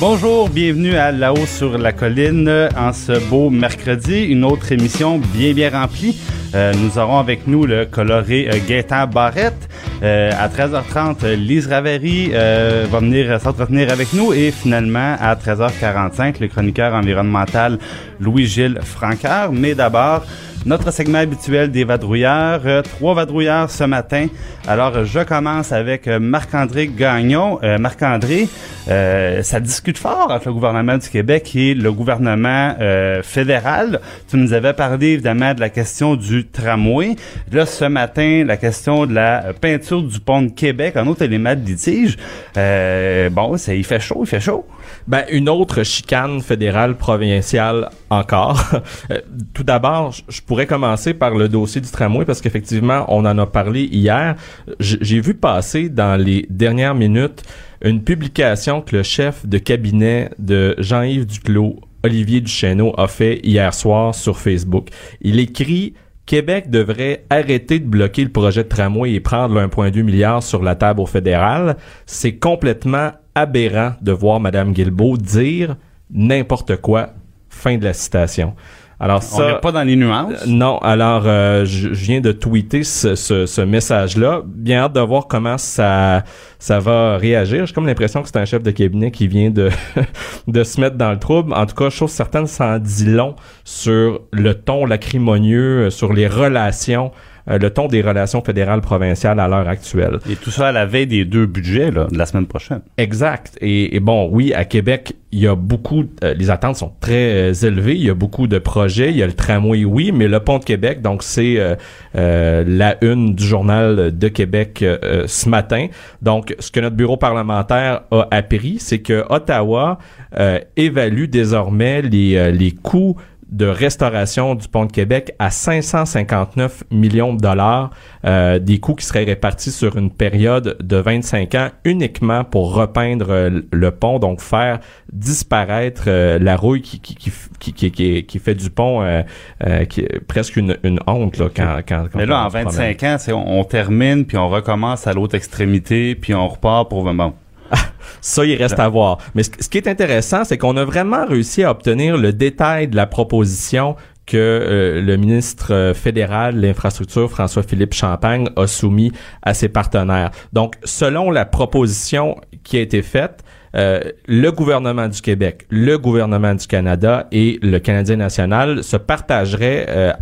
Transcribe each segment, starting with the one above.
Bonjour, bienvenue à La-haut sur la colline en ce beau mercredi. Une autre émission bien bien remplie. Euh, nous aurons avec nous le coloré euh, Gaétan Barrette. Euh, à 13h30, Lise Ravary euh, va venir s'entretenir avec nous et finalement à 13h45, le chroniqueur environnemental Louis-Gilles Francaire. Mais d'abord, notre segment habituel des vadrouilleurs. Euh, trois vadrouilleurs ce matin. Alors, je commence avec euh, Marc-André Gagnon. Euh, Marc-André, euh, ça discute fort entre le gouvernement du Québec et le gouvernement euh, fédéral. Tu nous avais parlé évidemment de la question du tramway. Là, ce matin, la question de la peinture du pont de Québec, un autre élément de litige. Euh, bon, il fait chaud, il fait chaud. Ben, une autre chicane fédérale provinciale encore. Euh, Tout d'abord, je- pourrais commencer par le dossier du tramway parce qu'effectivement, on en a parlé hier. J'ai vu passer dans les dernières minutes une publication que le chef de cabinet de Jean-Yves Duclos, Olivier Duchesneau, a fait hier soir sur Facebook. Il écrit Québec devrait arrêter de bloquer le projet de tramway et prendre le 1,2 milliard sur la table au fédéral. C'est complètement aberrant de voir Mme Guilbeault dire n'importe quoi. Fin de la citation. Alors On n'est ça, pas dans les nuances. euh, non, alors euh, je, je viens de tweeter ce, ce, ce message-là. Bien hâte de voir comment ça ça va réagir. J'ai comme l'impression que c'est un chef de cabinet qui vient de de se mettre dans le trouble. En tout cas, chose certaine, ça en dit long sur le ton lacrimonieux, euh, sur les relations, le ton des relations fédérales provinciales à l'heure actuelle. Et tout ça à la veille des deux budgets là, de la semaine prochaine. Exact. Et, et bon, oui, à Québec, il y a beaucoup, euh, les attentes sont très euh, élevées. Il y a beaucoup de projets. Il y a le tramway, oui, mais le pont de Québec, donc c'est euh, euh, la une du journal de Québec euh, euh, ce matin. Donc, ce que notre bureau parlementaire a appris, c'est que Ottawa euh, évalue désormais les, euh, les coûts de restauration du pont de Québec à 559 millions de dollars, euh, des coûts qui seraient répartis sur une période de 25 ans uniquement pour repeindre euh, le pont, donc faire disparaître euh, la rouille qui, qui, qui, qui, qui, fait du pont euh, euh, qui est presque une, une honte là, quand, quand, quand Mais là, en se promène. 25 ans, c'est on, on termine, puis on recommence à l'autre extrémité, puis on repart pour... Bon, Ça, il reste à voir. Mais ce, ce qui est intéressant, c'est qu'on a vraiment réussi à obtenir le détail de la proposition que euh, le ministre euh, fédéral de l'infrastructure, François-Philippe Champagne, a soumis à ses partenaires. Donc, selon la proposition qui a été faite, euh, le gouvernement du Québec, le gouvernement du Canada et le Canadien national se partageraient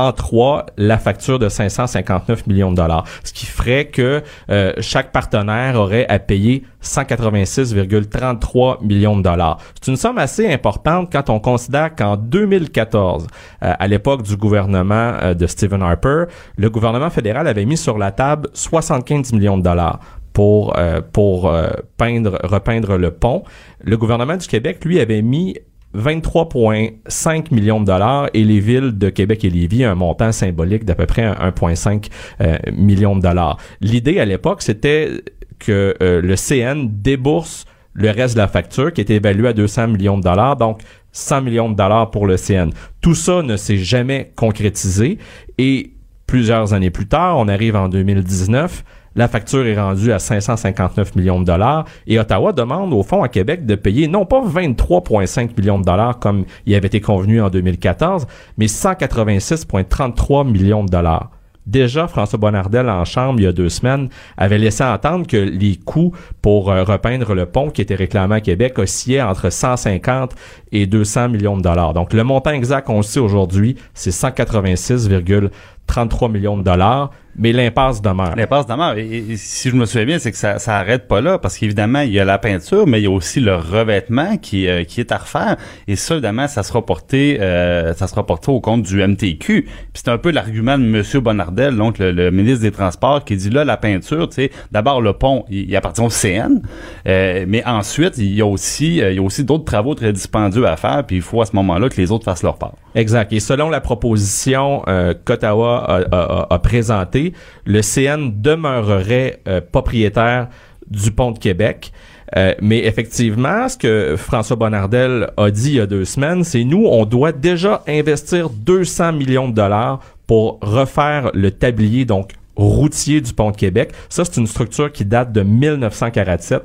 en trois la facture de 559 millions de dollars, ce qui ferait que euh, chaque partenaire aurait à payer 186,33 millions de dollars. C'est une somme assez importante quand on considère qu'en 2014, euh, à l'époque du gouvernement euh, de Stephen Harper, le gouvernement fédéral avait mis sur la table 75 millions de dollars pour euh, pour peindre repeindre le pont. Le gouvernement du Québec lui avait mis 23,5 millions de dollars et les villes de Québec et Lévis un montant symbolique d'à peu près 1,5 euh, millions de dollars. L'idée à l'époque, c'était que euh, le CN débourse le reste de la facture qui était évaluée à 200 millions de dollars, donc 100 millions de dollars pour le CN. Tout ça ne s'est jamais concrétisé et plusieurs années plus tard, on arrive en 2019, la facture est rendue à 559 millions de dollars et Ottawa demande au fond à Québec de payer non pas 23,5 millions de dollars comme il avait été convenu en 2014, mais 186,33 millions de dollars. Déjà, François Bonnardel en chambre, il y a deux semaines, avait laissé entendre que les coûts pour euh, repeindre le pont qui était réclamé à Québec oscillaient entre 150 et 200 millions de dollars. Donc, le montant exact, on le sait aujourd'hui, c'est 186,33 millions de dollars. Mais l'impasse demeure. L'impasse demeure. Et, et si je me souviens bien, c'est que ça, ça arrête pas là, parce qu'évidemment, il y a la peinture, mais il y a aussi le revêtement qui, euh, qui est à refaire. Et ça, évidemment, ça sera porté, euh, ça sera porté au compte du MTQ. Puis c'est un peu l'argument de Monsieur Bonardel, donc le, le ministre des Transports, qui dit là, la peinture, tu sais, d'abord le pont, il, il appartient au CN, euh, mais ensuite, il y a aussi, euh, il y a aussi d'autres travaux très dispendieux à faire, puis il faut à ce moment-là que les autres fassent leur part. Exact. Et selon la proposition euh, qu'Ottawa a, a- a- a présentée, le CN demeurerait euh, propriétaire du pont de Québec. Euh, mais effectivement, ce que François Bonnardel a dit il y a deux semaines, c'est nous, on doit déjà investir 200 millions de dollars pour refaire le tablier, donc routier du pont de Québec. Ça, c'est une structure qui date de 1947,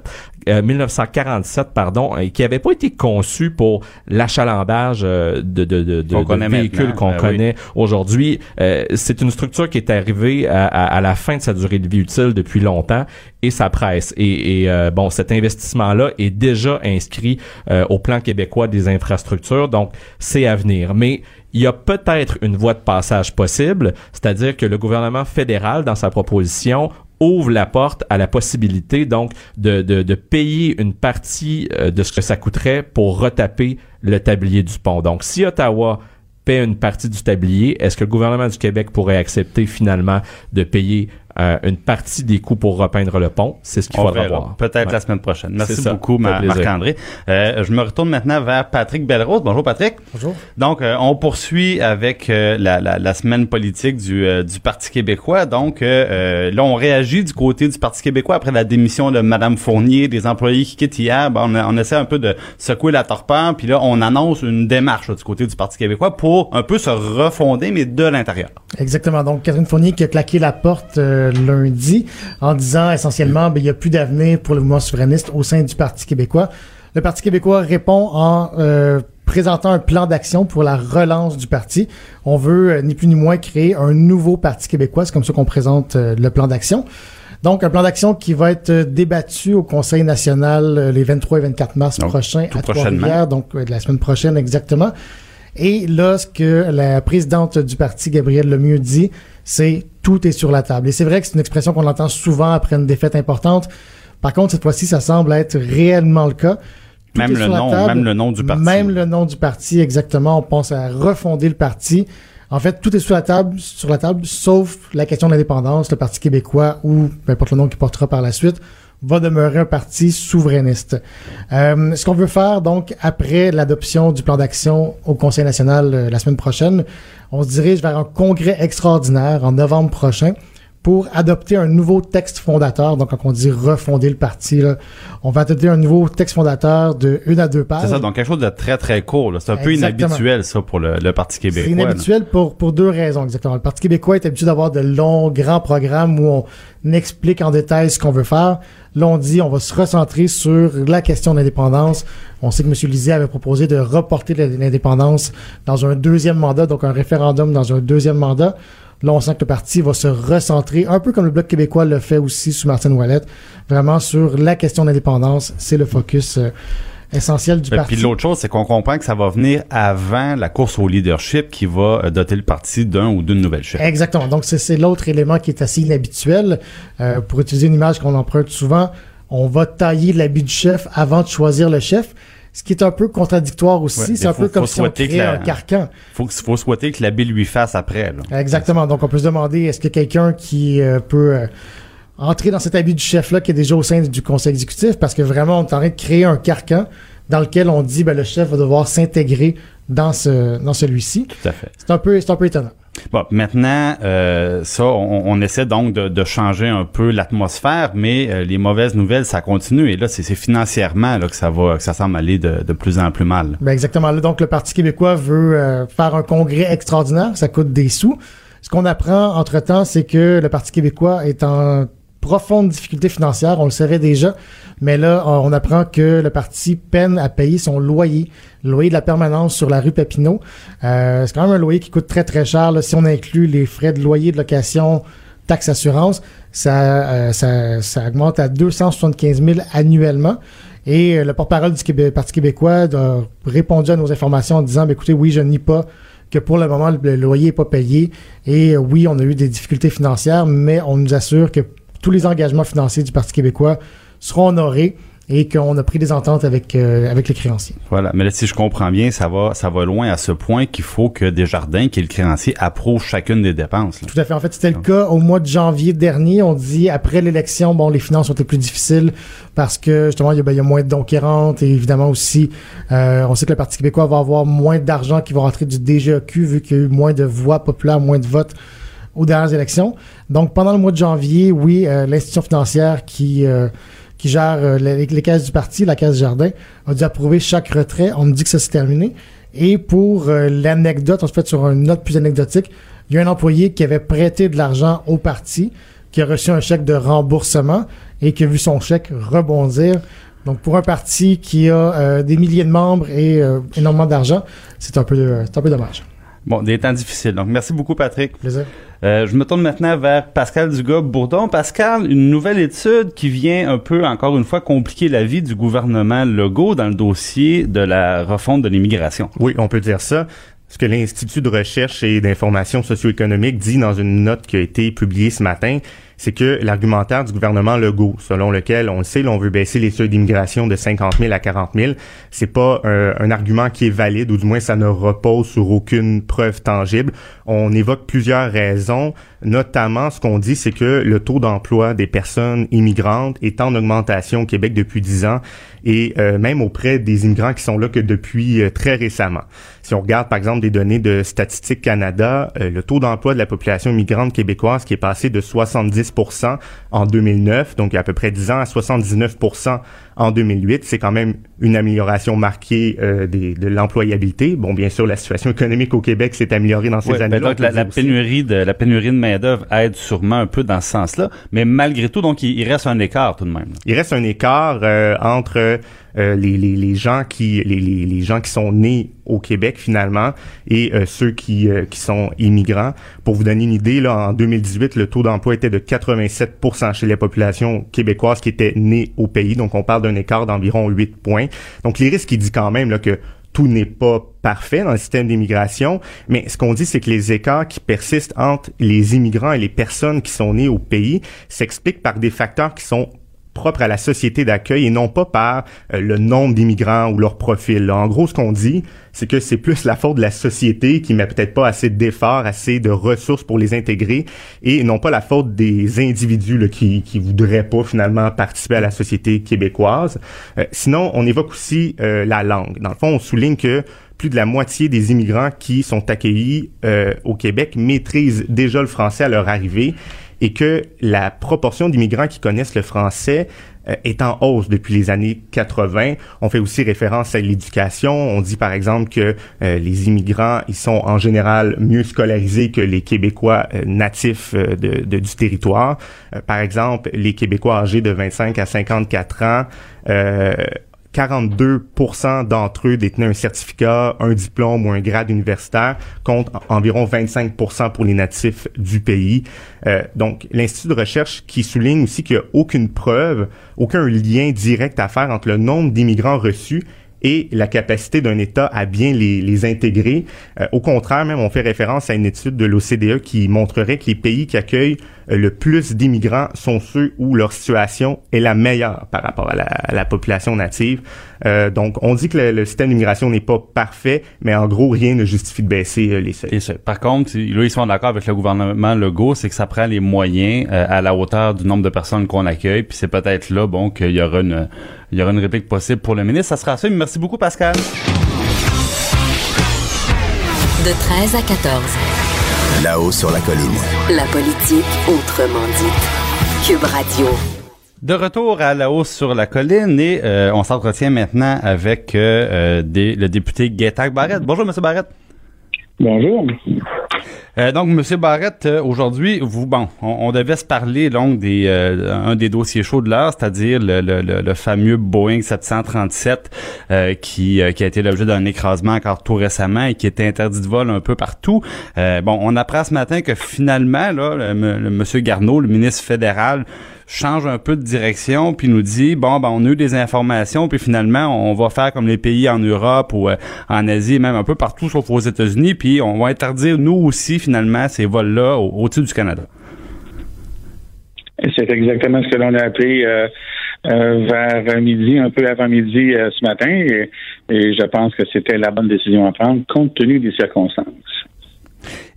euh, 1947, pardon, et qui avait pas été conçue pour l'achalandage euh, de, de, de, de- de véhicules qu'on Ben oui. connaît aujourd'hui. Euh, c'est une structure qui est arrivée à, à- à la fin de sa durée de vie utile depuis longtemps et ça presse. Et, et, euh, bon, cet investissement-là est déjà inscrit euh, au plan québécois des infrastructures, donc c'est à venir. Mais il y a peut-être une voie de passage possible, c'est-à-dire que le gouvernement fédéral, dans sa proposition, ouvre la porte à la possibilité donc de, de, de payer une partie euh, de ce que ça coûterait pour retaper le tablier du pont. Donc, si Ottawa paie une partie du tablier, est-ce que le gouvernement du Québec pourrait accepter finalement de payer euh, une partie des coûts pour repeindre le pont? C'est ce qu'il faudra voir. Peut-être Ouais. la semaine prochaine. Merci beaucoup, Ma-. Marc-André. Euh, je me retourne maintenant vers Patrick Belrose. Bonjour, Patrick. Bonjour. Donc, euh, on poursuit avec euh, la, la, la semaine politique du, euh, du Parti québécois. Donc, là, on réagit du côté du Parti québécois après la démission de Madame Fournier, des employés qui quittent hier. Ben, on, essaie un peu de secouer la torpeur. Puis là, on annonce une démarche là, du côté du Parti québécois pour un peu se refonder, mais de l'intérieur. Exactement. Donc, Catherine Fournier qui a claqué la porte euh, lundi en disant essentiellement, ben, il n'y a plus d'avenir pour le mouvement souverainiste au sein du Parti québécois. Le Parti québécois répond en euh, présentant un plan d'action pour la relance du parti. On veut euh, ni plus ni moins créer un nouveau Parti québécois. C'est comme ça qu'on présente euh, le plan d'action. Donc, un plan d'action qui va être débattu au Conseil national les 23 et 24 mars Donc, prochains à. Trois-Rivières, donc de la semaine prochaine exactement. Et là, ce que la présidente du parti, Gabrielle Lemieux, dit, c'est tout est sur la table. Et c'est vrai que c'est une expression qu'on entend souvent après une défaite importante. Par contre, cette fois-ci, ça semble être réellement le cas. Tout Même le nom, table. même le nom du parti. Même le nom du parti, exactement. On pense à refonder le parti. En fait, tout est sur la table, sur la table, sauf la question de l'indépendance. Le Parti québécois ou peu importe le nom qu'il portera par la suite va demeurer un parti souverainiste. Euh, ce qu'on veut faire, donc, après l'adoption du plan d'action au Conseil national euh, la semaine prochaine, on se dirige vers un congrès extraordinaire en novembre prochain pour adopter un nouveau texte fondateur. Donc, quand on dit refonder le parti, là, on va adopter un nouveau texte fondateur de une à deux pages. C'est ça, donc quelque chose de très, très court. C'est un peu inhabituel, ça, pour le, le Parti C'est québécois. là. inhabituel pour, pour deux raisons, exactement. Le Parti québécois est habitué d'avoir de longs, grands programmes où on explique en détail ce qu'on veut faire. Là, on dit on va se recentrer sur la question de l'indépendance. On sait que M. Lisée avait proposé de reporter l'indépendance dans un deuxième mandat, donc un référendum dans un deuxième mandat. Là, on sent que le parti va se recentrer, un peu comme le Bloc québécois le fait aussi sous Martine Ouellette, vraiment sur la question de l'indépendance. C'est le focus euh, essentiel du Ben, parti. Puis l'autre chose, c'est qu'on comprend que ça va venir avant la course au leadership qui va euh, doter le parti d'un ou d'une nouvelle chef. Exactement. Donc, c'est c'est l'autre élément qui est assez inhabituel. Euh, pour utiliser une image qu'on emprunte souvent, on va tailler l'habit du chef avant de choisir le chef, ce qui est un peu contradictoire aussi. Ouais, c'est un faut- peu comme si on créait la- un carcan. Faut, faut souhaiter que l'abbé lui fasse après. Là. Exactement. Donc, on peut se demander, est-ce que quelqu'un qui euh, peut euh, entrer dans cet habit du chef-là qui est déjà au sein du conseil exécutif? Parce que vraiment, on est en train de créer un carcan dans lequel on dit, ben, le chef va devoir s'intégrer dans ce dans celui-ci. Tout à fait. C'est un peu, c'est un peu étonnant. Bon, maintenant, euh, ça, on, on essaie donc de, de changer un peu l'atmosphère, mais euh, les mauvaises nouvelles, ça continue. Et là, c'est financièrement là, que ça va, que ça semble aller de, de plus en plus mal. Ben exactement. Là, donc, le Parti québécois veut euh, faire un congrès extraordinaire. Ça coûte des sous. Ce qu'on apprend entre-temps, c'est que le Parti québécois est en profonde difficulté financière. On le savait déjà. Mais là, on apprend que le parti peine à payer son loyer, le loyer de la permanence sur la rue Papineau. Euh, c'est quand même un loyer qui coûte très, très cher. Si on inclut les frais de loyer, de location, taxes, assurance, ça, euh, ça, ça augmente à 275 000 annuellement. Et euh, le porte-parole du Parti québécois a répondu à nos informations en disant, Ben, écoutez, oui, je nie pas que pour le moment, le loyer n'est pas payé. Et euh, oui, on a eu des difficultés financières, mais on nous assure que tous les engagements financiers du Parti québécois seront honorés et qu'on a pris des ententes avec euh, avec les créanciers. Voilà, mais là, si je comprends bien, ça va ça va loin à ce point qu'il faut que Desjardins, qui est le créancier, approuve chacune des dépenses. là. Tout à fait. En fait, c'était le cas au mois de janvier dernier. On dit après l'élection, bon, les finances ont été plus difficiles parce que justement, il y a, ben, il y a moins de dons qui rentrent et évidemment aussi, euh, on sait que le Parti québécois va avoir moins d'argent qui va rentrer du DGEQ vu qu'il y a eu moins de voix populaires, moins de votes aux dernières élections. Donc, pendant le mois de janvier, oui, euh, l'institution financière qui qui gère euh, les, les caisses du parti, la caisse Jardin, a dû approuver chaque retrait. On me dit que ça s'est terminé. Et pour euh, l'anecdote, on se fait sur une note plus anecdotique, il y a un employé qui avait prêté de l'argent au parti, qui a reçu un chèque de remboursement et qui a vu son chèque rebondir. Donc, pour un parti qui a euh, des milliers de membres et énormément d'argent, c'est un peu, un peu dommage. Bon, des temps difficiles. Donc, merci beaucoup, Patrick. Plaisir. Euh, je me tourne maintenant vers Pascal Dugas-Bourdon. Pascal, une nouvelle étude qui vient un peu, encore une fois, compliquer la vie du gouvernement Legault dans le dossier de la refonte de l'immigration. Oui, on peut dire ça. Ce que l'Institut de recherche et d'information socio-économique dit dans une note qui a été publiée ce matin, c'est que l'argumentaire du gouvernement Legault, selon lequel, on le sait, l'on veut baisser les seuils d'immigration de 50 000 à 40 000, c'est pas un, un argument qui est valide, ou du moins ça ne repose sur aucune preuve tangible. On évoque plusieurs raisons, notamment ce qu'on dit, c'est que le taux d'emploi des personnes immigrantes est en augmentation au Québec depuis 10 ans, et euh, même auprès des immigrants qui sont là que depuis euh, très récemment. Si on regarde par exemple des données de Statistique Canada, euh, le taux d'emploi de la population immigrante québécoise qui est passé de 70 en 2009, donc il y a à peu près 10 ans, à 79 en 2008, c'est quand même une amélioration marquée euh, des, de l'employabilité. Bon, bien sûr, la situation économique au Québec s'est améliorée dans ces Ouais, ben années-là. donc la, la pénurie de la pénurie de main d'œuvre aide sûrement un peu dans ce sens-là, mais malgré tout, donc il, il reste un écart tout de même. Il reste un écart euh, entre euh, les, les, les gens qui les, les, les gens qui sont nés au Québec finalement et euh, ceux qui euh, qui sont immigrants. Pour vous donner une idée, là, en 2018, le taux d'emploi était de 87% chez les populations québécoises qui étaient nées au pays. Donc on parle d'un écart d'environ 8 points. Donc les risques, il dit quand même que tout n'est pas parfait dans le système d'immigration, mais ce qu'on dit, c'est que les écarts qui persistent entre les immigrants et les personnes qui sont nées au pays s'expliquent par des facteurs qui sont propres à la société d'accueil et non pas par euh, le nombre d'immigrants ou leur profil. En gros, ce qu'on dit, c'est que c'est plus la faute de la société qui met peut-être pas assez d'efforts, assez de ressources pour les intégrer et non pas la faute des individus là, qui qui voudraient pas finalement participer à la société québécoise. Euh, sinon, on évoque aussi euh, la langue. Dans le fond, on souligne que plus de la moitié des immigrants qui sont accueillis euh, au Québec maîtrisent déjà le français à leur arrivée et que la proportion d'immigrants qui connaissent le français euh, est en hausse depuis les années 80. On fait aussi référence à l'éducation. On dit par exemple que euh, les immigrants, ils sont en général mieux scolarisés que les Québécois euh, natifs du territoire. Par exemple, les Québécois âgés de 25 à 54 ans 42% d'entre eux détenaient un certificat, un diplôme ou un grade universitaire, contre en- environ 25% pour les natifs du pays. Euh, donc, l'Institut de recherche qui souligne aussi qu'il n'y a aucune preuve, aucun lien direct à faire entre le nombre d'immigrants reçus et la capacité d'un État à bien les, les intégrer. Euh, au contraire, même, on fait référence à une étude de l'OCDE qui montrerait que les pays qui accueillent euh, le plus d'immigrants sont ceux où leur situation est la meilleure par rapport à la, à la population native. Euh, donc, on dit que le, le système d'immigration n'est pas parfait, mais en gros, rien ne justifie de baisser euh, les seuils. Par contre, là, ils sont d'accord avec le gouvernement Legault, c'est que ça prend les moyens euh, à la hauteur du nombre de personnes qu'on accueille, puis c'est peut-être là, bon, qu'il y aura une, il y aura une réplique possible pour le ministre. Ça sera ça. Merci beaucoup, Pascal. De 13 à 14. Là-haut sur la colline. La politique autrement dite. Cube Radio. De retour à la hausse sur la colline et euh, on s'entretient maintenant avec euh, euh, des- le député Gaétac Barrette. Bonjour, Monsieur Barrette. Bonjour. Euh, donc, Monsieur Barrette, euh, aujourd'hui, vous, bon, on, on devait se parler donc des euh, un des dossiers chauds de l'heure, c'est-à-dire le, le, le, fameux Boeing 737 euh, qui euh, qui a été l'objet d'un écrasement encore tout récemment et qui était interdit de vol un peu partout. Bon, on apprend ce matin que finalement, là, le, le Monsieur Garneau, le ministre fédéral, change un peu de direction puis nous dit bon ben on a eu des informations puis finalement on va faire comme les pays en Europe ou euh, en Asie même un peu partout sauf aux États-Unis puis on va interdire nous aussi finalement ces vols là au-dessus du Canada. C'est exactement ce que l'on a appelé euh, euh, vers midi, un peu avant midi ce matin, et, je pense que c'était la bonne décision à prendre compte tenu des circonstances.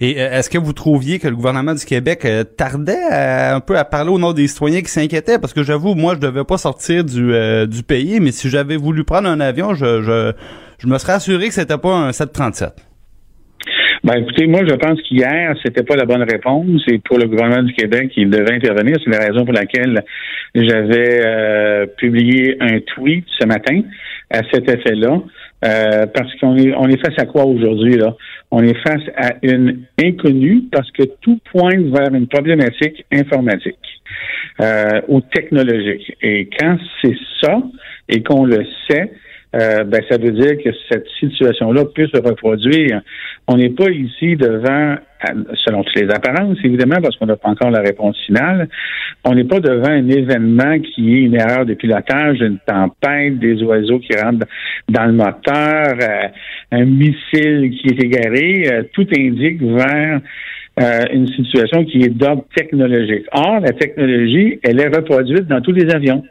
Et est-ce que vous trouviez que le gouvernement du Québec tardait un peu à parler au nom des citoyens qui s'inquiétaient? Parce que j'avoue, moi, je devais pas sortir du, du pays, mais si j'avais voulu prendre un avion, je, je, je me serais assuré que c'était pas un 737. Ben, écoutez, moi, je pense qu'hier, c'était pas la bonne réponse. Et pour le gouvernement du Québec, il devait intervenir. C'est la raison pour laquelle j'avais euh, publié un tweet ce matin à cet effet-là. Euh, parce qu'on est, on est face à quoi aujourd'hui, là? On est face à une inconnue parce que tout pointe vers une problématique informatique euh, ou technologique. Et quand c'est ça et qu'on le sait, euh, ben, ça veut dire que cette situation-là peut se reproduire. On n'est pas ici devant, selon toutes les apparences, évidemment, parce qu'on n'a pas encore la réponse finale, on n'est pas devant un événement qui est une erreur de pilotage, une tempête, des oiseaux qui rentrent dans le moteur, euh, un missile qui est égaré. Euh, tout indique vers une situation qui est d'ordre technologique. Or, la technologie, elle est reproduite dans tous les avions.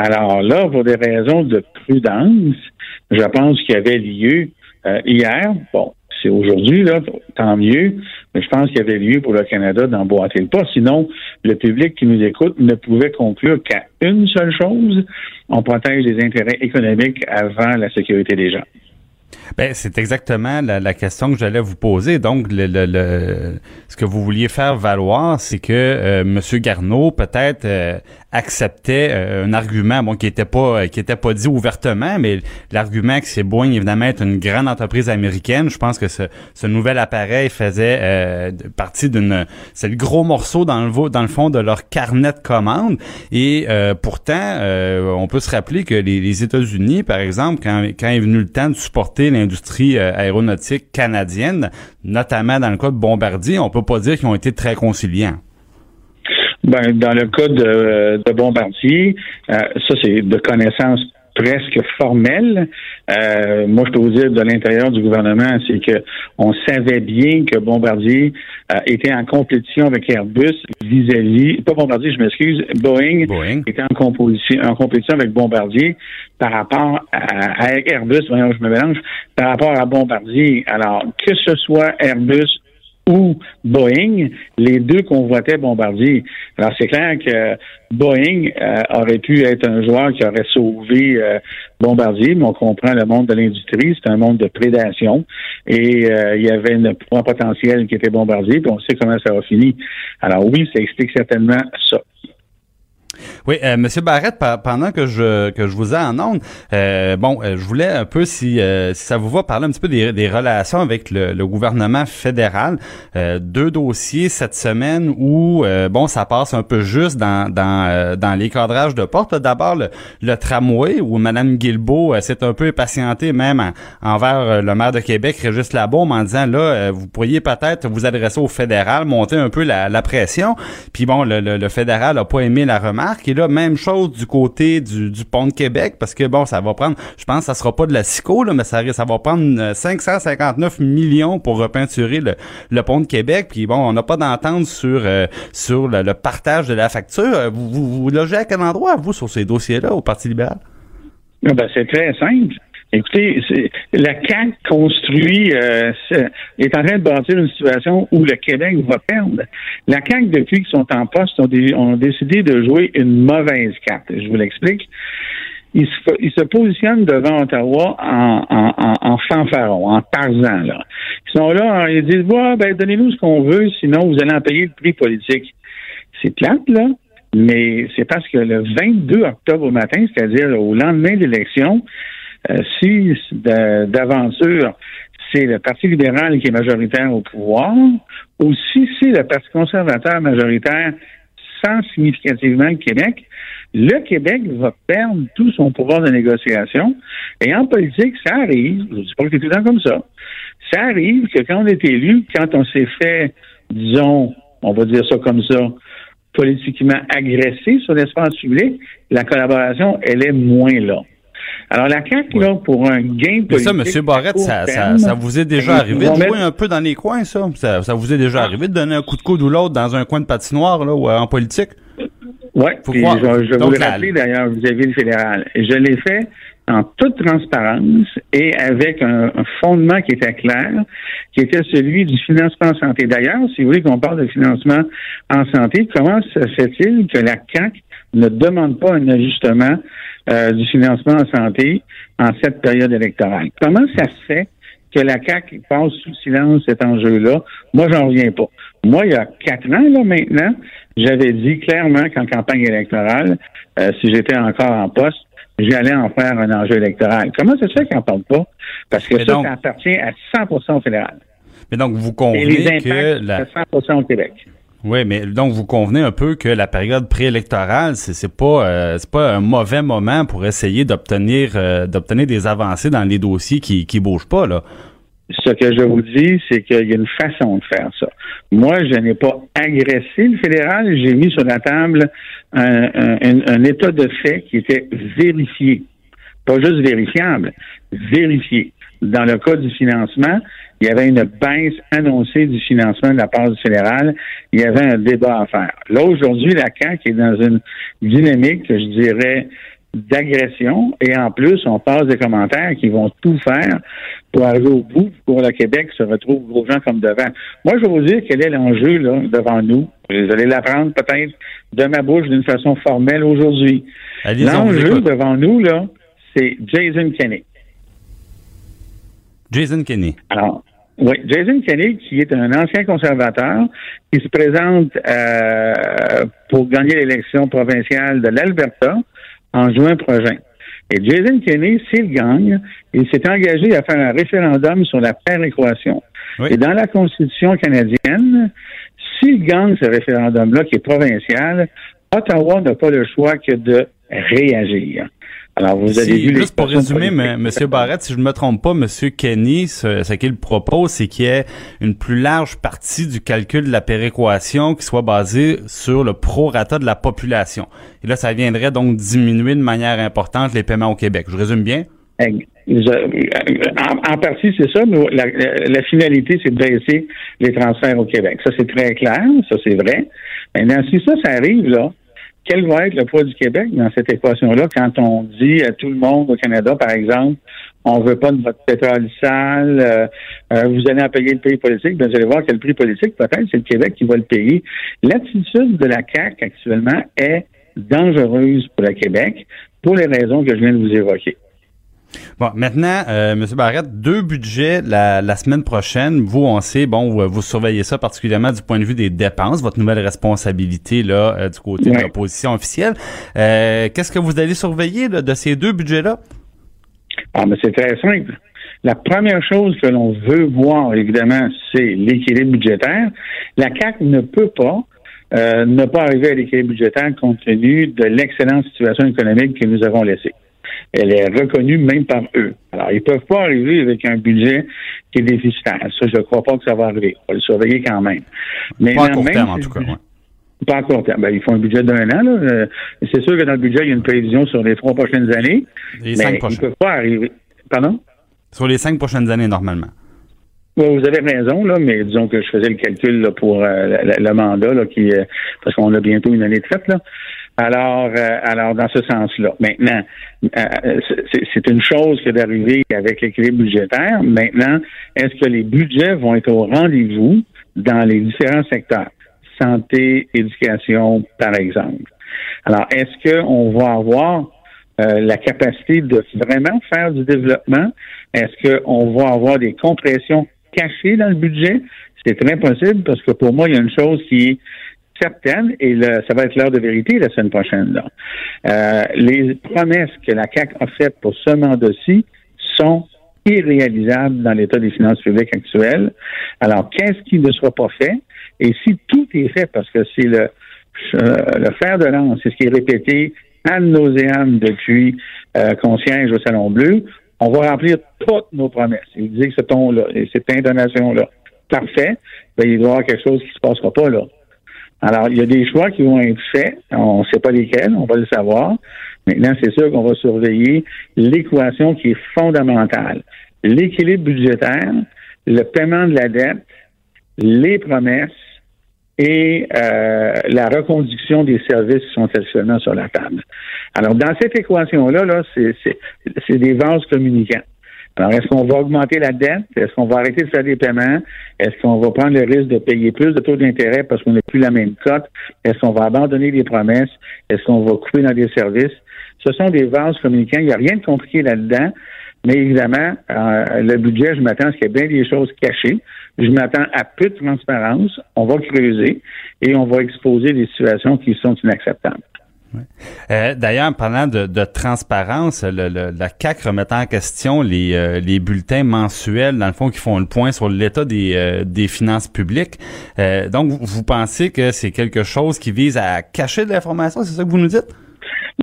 Alors là, pour des raisons de prudence, je pense qu'il y avait lieu euh, hier. Bon, c'est aujourd'hui, là, tant mieux, mais je pense qu'il y avait lieu pour le Canada d'emboîter le pas. Sinon, le public qui nous écoute ne pouvait conclure qu'à une seule chose, on protège les intérêts économiques avant la sécurité des gens. Ben, c'est exactement la, question que j'allais vous poser. Donc, le, le, ce que vous vouliez faire valoir, c'est que euh, M. Garneau peut-être euh, acceptait euh, un argument, bon, qui était pas qui était pas dit ouvertement, mais l'argument que c'est Boeing évidemment est une grande entreprise américaine. Je pense que ce, ce nouvel appareil faisait partie d'une, c'est le gros morceau dans le dans le fond de leur carnet de commandes. Et pourtant, on peut se rappeler que les, les États-Unis, par exemple, quand quand est venu le temps de supporter l'industrie euh, aéronautique canadienne, notamment dans le cas de Bombardier, on peut pas dire qu'ils ont été très conciliants. Ben, dans le cas de, Bombardier, euh, ça c'est de connaissance presque formelle. Euh, moi, je peux vous dire de l'intérieur du gouvernement, c'est que on savait bien que Bombardier euh, était en compétition avec Airbus vis-à-vis, pas Bombardier, je m'excuse, Boeing, était en compétition, en compétition avec Bombardier par rapport à, Airbus, voyons, je me mélange, par rapport à Bombardier. Alors, que ce soit Airbus ou Boeing, les deux convoitaient Bombardier. Alors c'est clair que Boeing euh, aurait pu être un joueur qui aurait sauvé euh, Bombardier, mais on comprend le monde de l'industrie, c'est un monde de prédation et euh, il y avait une point potentiel qui était Bombardier, puis on sait comment ça a fini. Alors oui, ça explique certainement ça. Oui, euh, Monsieur Barrette, pendant que je que je vous ai en onde, euh, bon, euh, je voulais un peu si, si ça vous va parler un petit peu des, des relations avec le, le gouvernement fédéral. deux dossiers cette semaine où bon, ça passe un peu juste dans dans dans les cadrages de porte. D'abord le, le, tramway où Madame Guilbeault s'est un peu impatientée même envers le maire de Québec, Régis Labaume, en disant là, vous pourriez peut-être vous adresser au fédéral, monter un peu la, la pression. Puis bon, le, le, fédéral a pas aimé la remarque. Et là, même chose du côté du, pont de Québec, parce que bon, ça va prendre, je pense que ça sera pas de la SICO, là, mais ça, ça va prendre 559 euh, millions pour repeinturer le, pont de Québec. Puis bon, on n'a pas d'entente sur euh, sur le, partage de la facture. Euh, vous, vous, vous logez à quel endroit, vous, sur ces dossiers-là, au Parti libéral? Ah, ben, c'est très simple. Écoutez, la CAQ construit euh, est en train de bâtir une situation où le Québec va perdre. La CAQ, depuis qu'ils sont en poste, ont, décidé de jouer une mauvaise carte. Je vous l'explique. Ils se, positionnent devant Ottawa en, en, en, fanfaron, en tarzan. Là. Ils sont là, ils disent ben, donnez-nous ce qu'on veut, sinon vous allez en payer le prix politique. C'est plate, là, mais c'est parce que le 22 octobre au matin, c'est-à-dire au lendemain de l'élection, si d'aventure c'est le Parti libéral qui est majoritaire au pouvoir, ou si c'est le Parti conservateur majoritaire sans significativement le Québec, le Québec va perdre tout son pouvoir de négociation. Et en politique, ça arrive, je ne dis pas que c'est tout le temps comme ça, ça arrive que quand on est élu, quand on s'est fait, disons, on va dire ça comme ça, politiquement agressé sur l'espace public, la collaboration, elle est moins là. Alors, la CAQ, là, pour un gain politique... Mais ça, M. Barrette, ça, ça, ça, vous est déjà arrivé de jouer un peu dans les coins, ça? ça? ça? vous est déjà arrivé de donner un coup de coude ou l'autre dans un coin de patinoire, là, ou en politique? Oui, je, je vous le rappeler d'ailleurs vis-à-vis le fédéral. Je l'ai fait en toute transparence et avec un, fondement qui était clair, qui était celui du financement en santé. D'ailleurs, si vous voulez qu'on parle de financement en santé, comment se fait-il que la CAC ne demande pas un ajustement euh, du financement en santé en cette période électorale? Comment ça se fait que la CAC passe sous silence cet enjeu-là? Moi, j'en reviens pas. Moi, il y a quatre ans, là, maintenant, j'avais dit clairement qu'en campagne électorale, euh, si j'étais encore en poste, j'allais en faire un enjeu électoral. Comment ça se fait qu'on n'en parle pas? Parce que ça, ça appartient à 100 au fédéral. Mais donc, vous convenez que... La... 100 au Québec. Oui, mais donc vous convenez un peu que la période préélectorale, c'est pas euh, c'est pas un mauvais moment pour essayer d'obtenir euh, d'obtenir des avancées dans les dossiers qui qui bougent pas là. Ce que je vous dis, c'est qu'il y a une façon de faire ça. Moi, je n'ai pas agressé le fédéral, j'ai mis sur la table un, état de fait qui était vérifié. Pas juste vérifiable, vérifié. Dans le cas du financement, il y avait une baisse annoncée du financement de la part du fédéral. Il y avait un débat à faire. Là, aujourd'hui, la CAQ est dans une dynamique, je dirais, d'agression et en plus, on passe des commentaires qui vont tout faire pour arriver au bout pour le Québec se retrouve gros gens comme devant. Moi, je vais vous dire quel est l'enjeu là devant nous. Vous allez l'apprendre peut-être de ma bouche d'une façon formelle aujourd'hui. L'enjeu devant nous, là, c'est Jason Kenney. Jason Kenney. Alors, oui, Jason Kenney, qui est un ancien conservateur, qui se présente euh, pour gagner l'élection provinciale de l'Alberta en juin prochain. Et Jason Kenney, s'il gagne, il s'est engagé à faire un référendum sur la péréquation. Et dans la Constitution canadienne, s'il gagne ce référendum-là, qui est provincial, Ottawa n'a pas le choix que de réagir. Alors, vous avez vu Juste pour résumer, M. Barrett, si je ne me trompe pas, M. Kenny, ce, qu'il propose, c'est qu'il y ait une plus large partie du calcul de la péréquation qui soit basée sur le prorata de la population. Et là, ça viendrait donc diminuer de manière importante les paiements au Québec. Je résume bien? en, partie, c'est ça, mais la, finalité, c'est de baisser les transferts au Québec. Ça, c'est très clair, ça, c'est vrai. Maintenant, si ça, ça arrive, là, quel va être le poids du Québec dans cette équation-là quand on dit à tout le monde au Canada, par exemple, on veut pas de votre pétrole sale, euh, euh, vous allez en payer le prix politique, bien, vous allez voir quel prix politique, peut-être, c'est le Québec qui va le payer. L'attitude de la CAQ actuellement est dangereuse pour le Québec pour les raisons que je viens de vous évoquer. Bon, maintenant, euh, M. Barrette, deux budgets la, la, semaine prochaine. Vous, on sait, bon, vous, surveillez ça particulièrement du point de vue des dépenses, votre nouvelle responsabilité là euh, du côté de l'opposition officielle. Euh, Qu'est-ce que vous allez surveiller de ces deux budgets-là? Ah, mais c'est très simple. La première chose que l'on veut voir, évidemment, c'est l'équilibre budgétaire. La CAC ne peut pas ne pas arriver à l'équilibre budgétaire compte tenu de l'excellente situation économique que nous avons laissée elle est reconnue même par eux. Alors, ils peuvent pas arriver avec un budget qui est déficitaire. Ça, je ne crois pas que ça va arriver. On va le surveiller quand même. Mais pas à court terme, en tout cas. Pas à court terme. Ben, ils font un budget d'un an. Euh, c'est sûr que dans le budget, il y a une prévision sur les trois prochaines années. Les mais cinq prochaines. Ils ne peuvent pas arriver. Pardon? Sur les cinq prochaines années, normalement. vous avez raison, là, mais disons que je faisais le calcul là, pour euh, le, mandat, là, qui, euh, parce qu'on a bientôt une année de fête. Là. Alors, euh, alors dans ce sens-là. Maintenant, euh, c'est une chose que d'arriver avec l'équilibre budgétaire. Maintenant, est-ce que les budgets vont être au rendez-vous dans les différents secteurs? Santé, éducation, par exemple. Alors, est-ce qu'on va avoir euh, la capacité de vraiment faire du développement? Est-ce qu'on va avoir des compressions cachées dans le budget? C'est très possible parce que pour moi, il y a une chose qui est certaines, et ça va être l'heure de vérité la semaine prochaine. Là. Euh, les promesses que la CAC a faites pour ce mandat-ci sont irréalisables dans l'état des finances publiques actuelles. Alors, qu'est-ce qui ne sera pas fait? Et si tout est fait, parce que c'est le, euh, le fer de lance, c'est ce qui est répété ad nauseam depuis euh, qu'on siège au Salon Bleu, on va remplir toutes nos promesses. Il dit que ce ton-là et cette intonation-là, parfait, ben, il doit y avoir quelque chose qui ne se passera pas là. Alors, il y a des choix qui vont être faits. On ne sait pas lesquels, on va le savoir. Maintenant, c'est sûr qu'on va surveiller l'équation qui est fondamentale. L'équilibre budgétaire, le paiement de la dette, les promesses et euh, la reconduction des services qui sont actuellement sur la table. Alors, dans cette équation-là, là, c'est des vases communicants. Alors, est-ce qu'on va augmenter la dette? Est-ce qu'on va arrêter de faire des paiements? Est-ce qu'on va prendre le risque de payer plus de taux d'intérêt parce qu'on n'a plus la même cote? Est-ce qu'on va abandonner des promesses? Est-ce qu'on va couper dans des services? Ce sont des vases communicants. Il n'y a rien de compliqué là-dedans. Mais évidemment, euh, le budget, je m'attends à ce qu'il y ait bien des choses cachées. Je m'attends à peu de transparence. On va creuser et on va exposer des situations qui sont inacceptables. Euh, d'ailleurs, parlant de, de transparence, le, la CAC remettant en question les, euh, les bulletins mensuels, dans le fond, qui font le point sur l'état des, euh, des finances publiques. donc, vous pensez que c'est quelque chose qui vise à cacher de l'information, c'est ça que vous nous dites?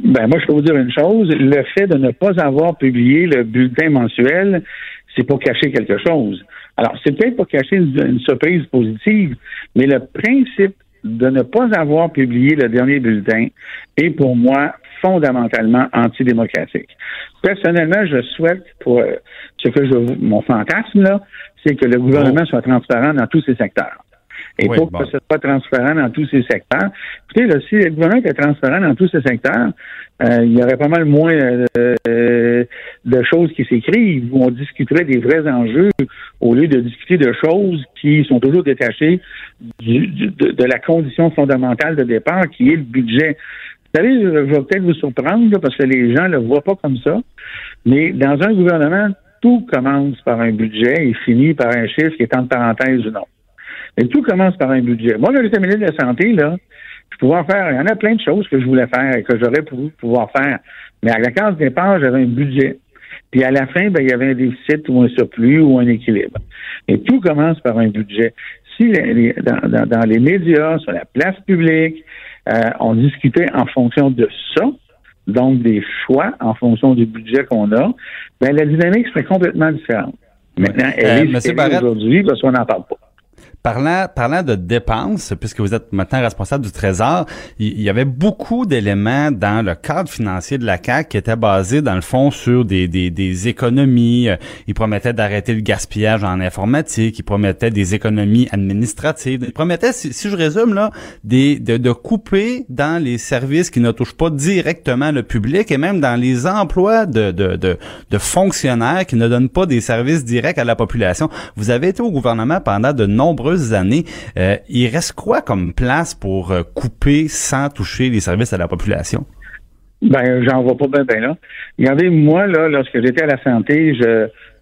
Ben, moi, je peux vous dire une chose. Le fait de ne pas avoir publié le bulletin mensuel, c'est pour cacher quelque chose. Alors, c'est peut-être pour cacher une surprise positive, mais le principe de ne pas avoir publié le dernier bulletin est pour moi fondamentalement antidémocratique. Personnellement, je souhaite pour ce que je mon fantasme là, c'est que le gouvernement soit transparent dans tous ses secteurs. Et pour que ce soit transparent dans tous ces secteurs, écoutez, là, si le gouvernement était transparent dans tous ces secteurs, euh, il y aurait pas mal moins euh, de choses qui s'écrivent où on discuterait des vrais enjeux au lieu de discuter de choses qui sont toujours détachées du, de, de, la condition fondamentale de départ qui est le budget. Vous savez, je vais peut-être vous surprendre parce que les gens ne le voient pas comme ça, mais dans un gouvernement, tout commence par un budget et finit par un chiffre qui est entre parenthèses ou non. Et tout commence par un budget. Moi, quand j'étais ministre de la Santé, là, je pouvais faire, il y en a plein de choses que je voulais faire et que j'aurais pu pouvoir faire. Mais à la case départ, j'avais un budget. Puis à la fin, ben, il y avait un déficit ou un surplus ou un équilibre. Et tout commence par un budget. Si dans, les médias, sur la place publique, euh, on discutait en fonction de ça, donc des choix en fonction du budget qu'on a, ben la dynamique serait complètement différente. Maintenant, elle euh, est aujourd'hui parce qu'on n'en parle pas. Parlant, parlant de dépenses, puisque vous êtes maintenant responsable du Trésor, il y, avait beaucoup d'éléments dans le cadre financier de la CAC qui étaient basés, dans le fond, sur des, des, des économies. Euh, il promettait d'arrêter le gaspillage en informatique, il promettait des économies administratives, il promettait, si, je résume, là, des, de, de couper dans les services qui ne touchent pas directement le public et même dans les emplois de, de, de, de fonctionnaires qui ne donnent pas des services directs à la population. Vous avez été au gouvernement pendant de années. Euh, il reste quoi comme place pour euh, couper sans toucher les services à la population? Ben, j'en vois pas bien, là. Regardez, moi, là, lorsque j'étais à la santé,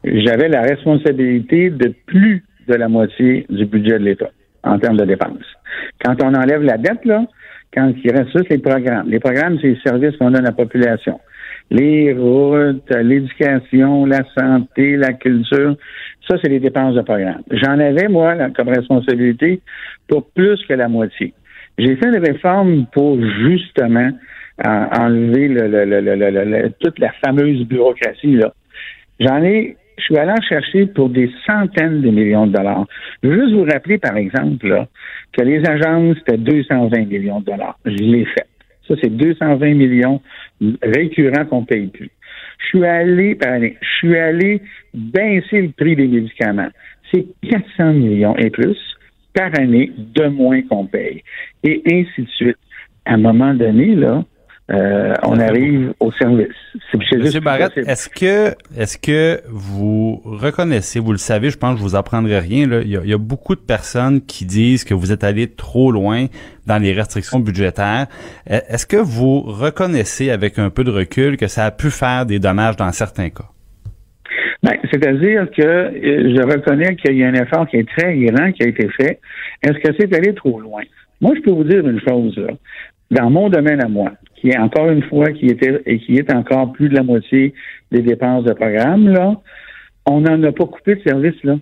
j'avais la responsabilité de plus de la moitié du budget de l'État en termes de dépenses. Quand on enlève la dette, là, quand il reste juste les programmes. Les programmes, c'est les services qu'on donne à la population les routes, l'éducation, la santé, la culture. Ça, c'est les dépenses de programme. J'en avais, moi, comme responsabilité pour plus que la moitié. J'ai fait une réforme pour justement enlever le, toute la fameuse bureaucratie. là. J'en ai, je suis allé en chercher pour des centaines de millions de dollars. Je veux juste vous rappeler, par exemple, que les agences, c'était 220 millions de dollars. Je l'ai fait. Ça, c'est 220 millions récurrents qu'on paye plus. Je suis allé, par année, je suis allé baisser le prix des médicaments. C'est 400 millions et plus par année de moins qu'on paye. Et ainsi de suite. À un moment donné, là, euh, on arrive au service. Monsieur Barrett, est-ce que est-ce que vous reconnaissez, vous le savez, je pense que je vous apprendrai rien. Là, il, y a, beaucoup de personnes qui disent que vous êtes allé trop loin dans les restrictions budgétaires. E, est-ce que vous reconnaissez avec un peu de recul que ça a pu faire des dommages dans certains cas? Ben, c'est-à-dire que euh, je reconnais qu'il y a un effort qui est très grand qui a été fait. Est-ce que c'est allé trop loin? Moi, je peux vous dire une chose. Là. Dans mon domaine à moi, qui est encore une fois, qui était et qui est encore plus de la moitié des dépenses de programme, là, on n'en a pas coupé de service, là.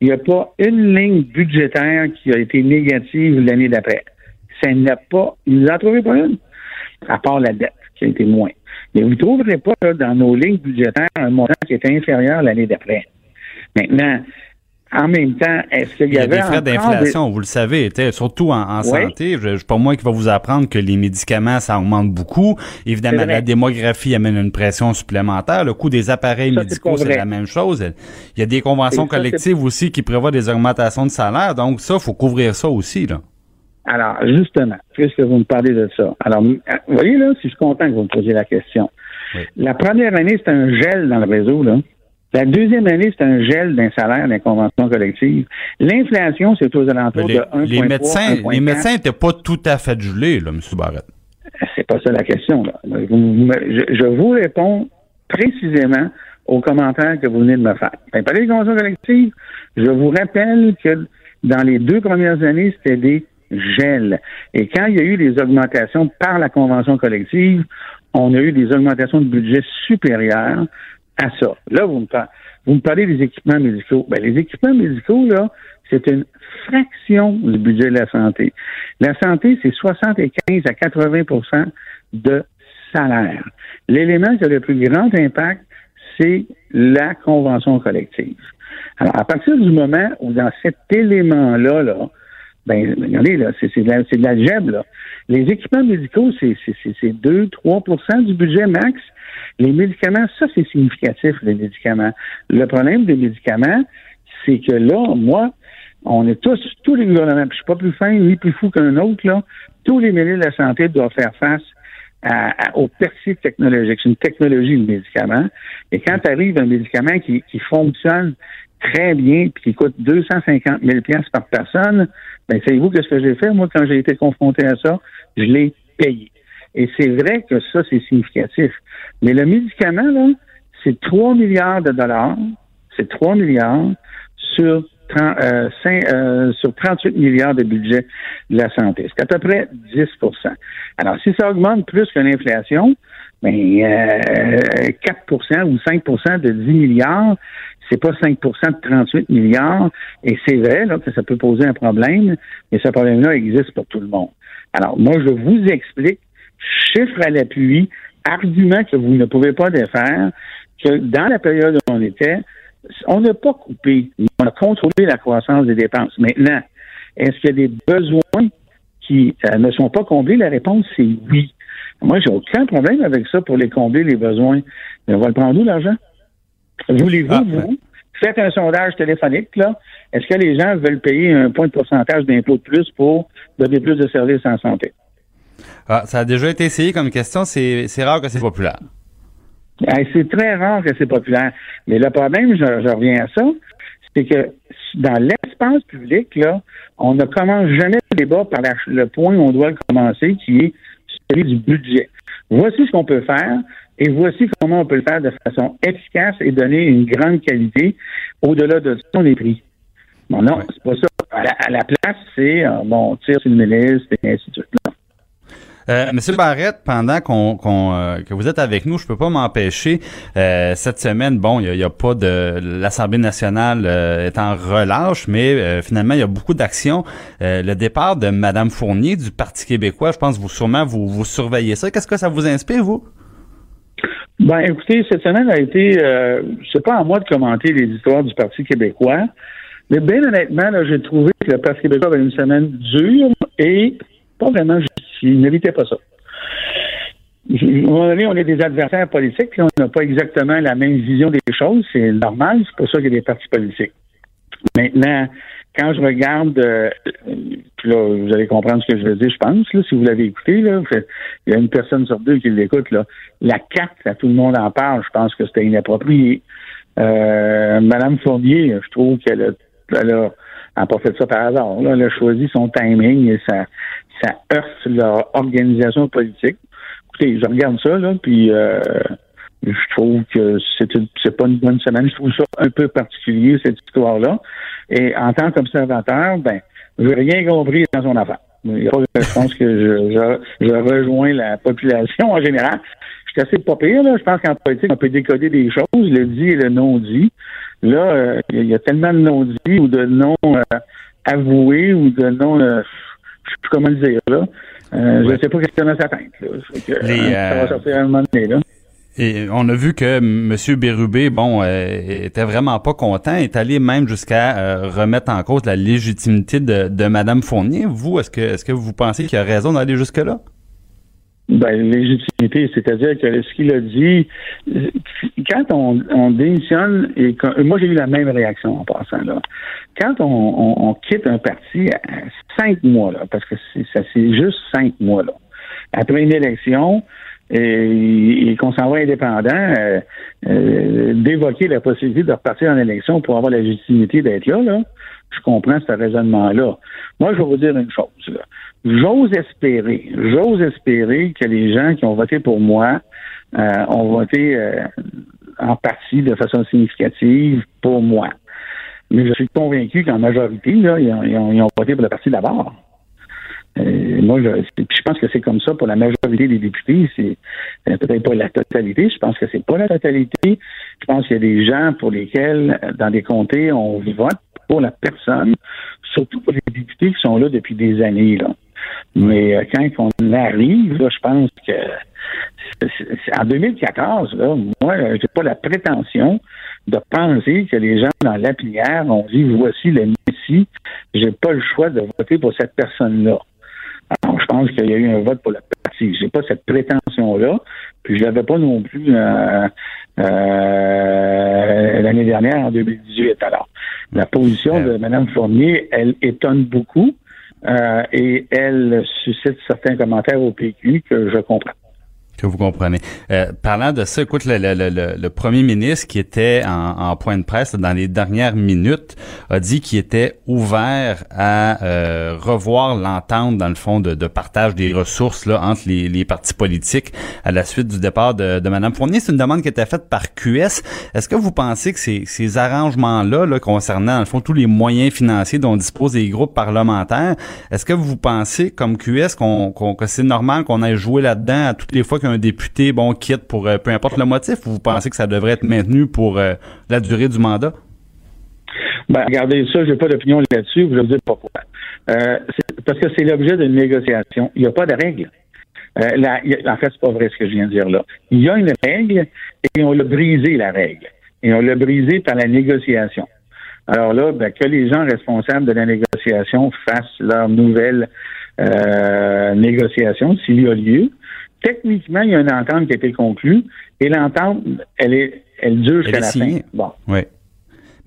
Il n'y a pas une ligne budgétaire qui a été négative l'année d'après. Ça n'a pas, il n'en trouvé pas une, à part la dette, qui a été moins. Mais vous ne trouverez pas dans nos lignes budgétaires un montant qui est inférieur l'année d'après. Maintenant, en même temps, est-ce qu'il y, Il y a avait des frais des- d'inflation, vous le savez, surtout en, santé. Je, je pas moi qui va vous apprendre que les médicaments, ça augmente beaucoup. Évidemment, la démographie amène une pression supplémentaire. Le coût des appareils Ça, médicaux, c'est la même chose. Il y a des conventions ça, collectives aussi qui prévoient des augmentations de salaire. Donc ça, faut couvrir ça aussi. Là. Alors, justement, puisque vous me parlez de ça. Alors, m- euh, vous voyez, là, si je suis content que vous me posiez la question. Oui. La première année, c'est un gel dans le réseau, là. La deuxième année, c'est un gel d'un salaire d'un convention collective. L'inflation, c'est aux alentours Les, de 1,3, les médecins, 1,4. les médecins n'étaient pas tout à fait gelés, là, M. Barrett. C'est pas ça la question. Là. Je, je vous réponds précisément aux commentaires que vous venez de me faire. Ben, parler des conventions collectives, je vous rappelle que dans les deux premières années, c'était des gels. Et quand il y a eu des augmentations par la convention collective, on a eu des augmentations de budget supérieures à ça. Là, vous me, par- vous me parlez des équipements médicaux. Ben, les équipements médicaux, là, c'est une fraction du budget de la santé. La santé, c'est 75 à 80% de salaire. L'élément qui a le plus grand impact, c'est la convention collective. Alors, à partir du moment où dans cet élément-là, là, ben, regardez, là, c'est, de la, c'est de la là. Les équipements médicaux, c'est, c'est, c'est 2-3% du budget max. Les médicaments, ça, c'est significatif, les médicaments. Le problème des médicaments, c'est que là, moi, on est tous, tous les gouvernements, puis je suis pas plus fin ni plus fou qu'un autre, là, tous les milieux de la santé doivent faire face à, à- au persil technologique. C'est une technologie, le médicament. Et quand arrive un médicament qui, qui fonctionne très bien, puis qui coûte 250 000 pièces par personne, ben savez-vous que ce que j'ai fait, moi, quand j'ai été confronté à ça, je l'ai payé. Et c'est vrai que ça, c'est significatif. Mais le médicament, là, c'est 3 milliards de dollars. C'est 3 milliards sur, 30, euh, euh, 38 milliards de budget de la santé. C'est à peu près 10% Alors, si ça augmente plus que l'inflation, ben, euh, 4% ou 5% de 10 milliards, c'est pas 5% de 38 milliards. Et c'est vrai là, que ça peut poser un problème, mais ce problème-là existe pour tout le monde. Alors, moi, je vous explique, chiffre à l'appui, argument que vous ne pouvez pas défaire, que dans la période où on était, on n'a pas coupé, on a contrôlé la croissance des dépenses. Maintenant, est-ce qu'il y a des besoins qui euh, ne sont pas comblés? La réponse, c'est oui. Moi, j'ai aucun problème avec ça pour les combler, les besoins. Mais on va le prendre où, l'argent? Voulez-vous, Ah, vous, faites un sondage téléphonique, là. Est-ce que les gens veulent payer un point de pourcentage d'impôt de plus pour donner plus de services en santé? Ah, ça a déjà été essayé comme question. C'est c'est rare que c'est populaire. Hey, c'est très rare que c'est populaire. Mais le problème, je, je reviens à ça, c'est que dans l'espace public, là, on ne commence jamais le débat par la- le point où on doit le commencer, qui est celui du budget. Voici ce qu'on peut faire et voici comment on peut le faire de façon efficace et donner une grande qualité au-delà de son les prix. Bon, non, Ouais. c'est pas ça. À la, à la place, c'est, euh, bon, on tire sur le ministre et ainsi de suite. Euh, Monsieur Barrette, pendant qu'on, qu'on, euh, que vous êtes avec nous, je peux pas m'empêcher. euh, cette semaine, bon, il y y a pas de l'Assemblée nationale euh, est en relâche, mais euh, finalement, il y a beaucoup d'actions. Euh, le départ de Madame Fournier du Parti québécois, je pense que vous sûrement vous, vous surveillez ça. Qu'est-ce que ça vous inspire, vous? Ben, écoutez, cette semaine a été, euh, c'est pas à moi de commenter les histoires du Parti québécois, mais bien honnêtement, là, j'ai trouvé que le Parti québécois avait une semaine dure et pas vraiment justifiée. Il n'évitait pas ça. À un moment donné, on est des adversaires politiques, là, on n'a pas exactement la même vision des choses, c'est normal, c'est pour ça qu'il y a des partis politiques. Maintenant, quand je regarde, euh, puis là, vous allez comprendre ce que je veux dire, je pense, là, si vous l'avez écouté, là, il y a une personne sur deux qui l'écoute. La carte, là, tout le monde en parle, je pense que c'était inapproprié. Euh, Madame Fournier, je trouve qu'elle a, pas fait ça par hasard. Elle a choisi son timing et ça, ça heurte leur organisation politique. Écoutez, je regarde ça, là, puis euh, je trouve que c'est pas une bonne semaine. Je trouve ça un peu particulier, cette histoire-là. Et en tant qu'observateur, ben, j'ai rien compris dans son affaire. Je pense que je, je, je rejoins la population en général. Je suis assez pas pire, là. Je pense qu'en politique, on peut décoder des choses, le dit et le non-dit. Là, euh, il y a tellement de non-dits ou de non euh, avoués ou de non euh, je sais plus comment le dire là. Euh, Ouais. Je sais pas qu'est-ce qu'il y a dans sa tête. Là. Fait que, Les, hein, Ça euh, va sortir à un moment donné, là. Et on a vu que M. Bérubé, bon, euh, était vraiment pas content, est allé même jusqu'à euh, remettre en cause la légitimité de, de Mme Fournier. Vous, est-ce que est-ce que vous pensez qu'il a raison d'aller jusque-là? Ben, légitimité, c'est-à-dire que ce qu'il a dit, quand on, on démissionne, et quand, moi j'ai eu la même réaction en passant là. Quand on, on, on quitte un parti à cinq mois là, parce que ça c'est juste cinq mois là, après une élection, et, et qu'on s'en va indépendant, euh, euh, d'évoquer la possibilité de repartir en élection pour avoir la légitimité d'être là, là, je comprends ce raisonnement-là. Moi, je vais vous dire une chose. J'ose espérer, j'ose espérer que les gens qui ont voté pour moi euh, ont voté euh, en partie de façon significative pour moi. Mais je suis convaincu qu'en majorité, là, ils, ont, voté pour le parti d'abord. Euh, moi, je, je, pense que c'est comme ça pour la majorité des députés. C'est peut-être pas la totalité. Je pense que c'est pas la totalité. Je pense qu'il y a des gens pour lesquels, dans des comtés, on vote pour la personne, surtout pour les députés qui sont là depuis des années. Là. Mais euh, quand on arrive, là, je pense que en 2014, là, moi, j'ai pas la prétention de penser que les gens dans la pierre ont dit voici le Messie, j'ai pas le choix de voter pour cette personne-là. Alors, je pense qu'il y a eu un vote pour la partie. J'ai pas cette prétention-là, puis je l'avais pas non plus euh, euh, l'année dernière, en 2018. Alors, la position de Mme Fournier, elle étonne beaucoup euh, et elle suscite certains commentaires au PQ que je comprends que vous comprenez. Euh, parlant de ça, écoute, le, le, le, le, premier ministre qui était en, en, point de presse dans les dernières minutes a dit qu'il était ouvert à euh, revoir l'entente, dans le fond, de, de, partage des ressources là, entre les, les, partis politiques à la suite du départ de, de Mme Fournier. C'est une demande qui était faite par QS. Est-ce que vous pensez que ces, ces arrangements-là, là, concernant, dans le fond, tous les moyens financiers dont disposent les groupes parlementaires, est-ce que vous pensez, comme QS, qu'on, que c'est normal qu'on aille jouer là-dedans à toutes les fois qu'un député bon quitte pour euh, peu importe le motif ou vous pensez que ça devrait être maintenu pour euh, la durée du mandat? Ben, regardez ça, j'ai pas d'opinion là-dessus, je vous dire pourquoi. Euh, parce que c'est l'objet d'une négociation. Il n'y a pas de règle. En fait, c'est pas vrai ce que je viens de dire là. Il y a une règle et on l'a brisé, la règle. Et on l'a brisé par la négociation. Alors là, ben, que les gens responsables de la négociation fassent leur nouvelle négociation, s'il y a lieu techniquement, il y a une entente qui a été conclue et l'entente, elle est, elle dure jusqu'à la fin. Bon. Oui.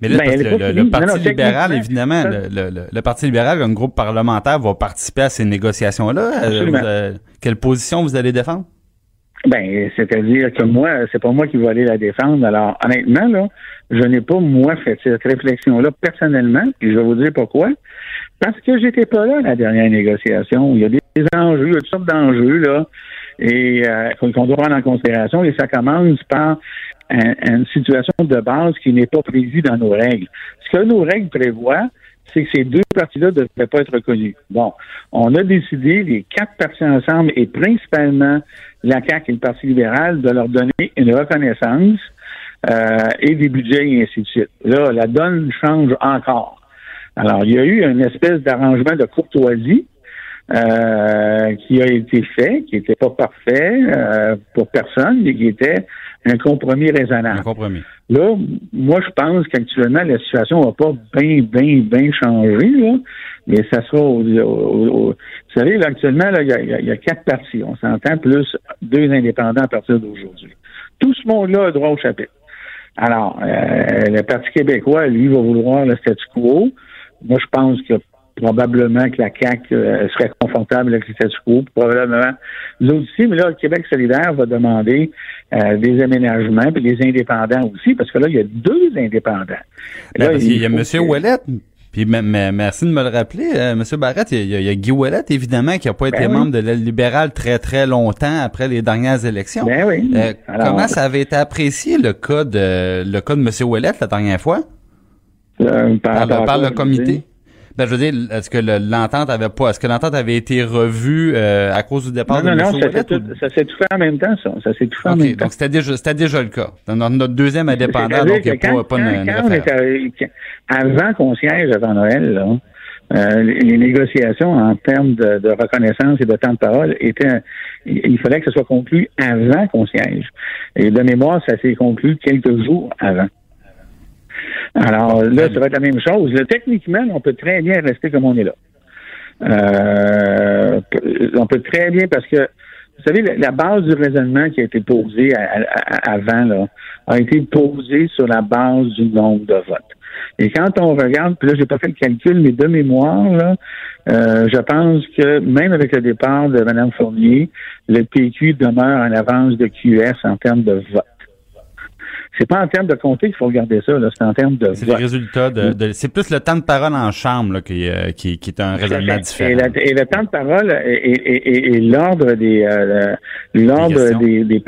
Mais là, ben, le, le, Parti libéral, évidemment, le, le, Parti libéral, comme groupe parlementaire, va participer à ces négociations-là. Euh, quelle position vous allez défendre? Ben, c'est-à-dire que moi, c'est pas moi qui vais aller la défendre. Alors, honnêtement, là, je n'ai pas, moi, fait cette réflexion-là personnellement, et je vais vous dire pourquoi. Parce que j'étais pas là à la dernière négociation. Il y a des enjeux, il y a toutes sortes d'enjeux, là et euh, qu'on doit prendre en considération. Et ça commence par une situation de base qui n'est pas prévue dans nos règles. Ce que nos règles prévoient, c'est que ces deux parties-là ne devraient pas être reconnues. Bon, on a décidé, les quatre partis ensemble, et principalement la CAQ et le Parti libéral, de leur donner une reconnaissance euh, et des budgets et ainsi de suite. Là, la donne change encore. Alors, il y a eu une espèce d'arrangement de courtoisie euh, qui a été fait, qui n'était pas parfait euh, pour personne, mais qui était un compromis raisonnable. Un compromis. Là, moi, je pense qu'actuellement, la situation va pas bien, bien, bien changer, là, mais ça sera au, Vous savez, là, actuellement, il y, y a, quatre partis. On s'entend, plus deux indépendants à partir d'aujourd'hui. Tout ce monde-là a droit au chapitre. Alors, euh, le Parti québécois, lui, va vouloir le statu quo. Moi, je pense que probablement que la CAQ euh, serait confortable avec le statu quo, probablement l'autre aussi, mais là, le Québec solidaire va demander euh, des aménagements, puis les indépendants aussi, parce que là, il y a deux indépendants. Là, il, y a M. Ouellet, puis merci de me le rappeler, euh, M. Barrette, il y, a, Guy Ouellet, évidemment, qui n'a pas été ben membre de l'aile libérale très, très longtemps après les dernières élections. Ben oui. comment ça avait été apprécié, le cas de, le cas de M. Ouellet la dernière fois? par, par le comité? Ben, je veux dire, est-ce que l'entente avait pas, est-ce que l'entente avait été revue euh, à cause du départ non, de Non, non, ça, tout, ça s'est tout fait en même temps, ça. Ça s'est tout fait en même temps. Donc, c'était déjà, c'était déjà le cas. Dans notre deuxième indépendant, donc il n'y a pas, pas une, une quand, avant qu'on siège avant Noël, là, euh, les négociations en termes de, de, reconnaissance et de temps de parole étaient, il fallait que ce soit conclu avant qu'on siège. Et de mémoire, ça s'est conclu quelques jours avant. Alors là, ça va être la même chose. techniquement, on peut très bien rester comme on est là. Euh, on peut très bien parce que vous savez, la, base du raisonnement qui a été posée avant là, a été posée sur la base du nombre de votes. Et quand on regarde, puis là, j'ai pas fait le calcul, mais de mémoire, là, euh, je pense que même avec le départ de Mme Fournier, le PQ demeure en avance de QS en termes de vote. C'est pas en termes de comté qu'il faut regarder ça, c'est en termes de. C'est les résultats de, c'est plus le temps de parole en chambre là, qui, euh, qui, qui, est un raisonnement différent. Et, le temps de parole et, l'ordre des euh, l'ordre des, des,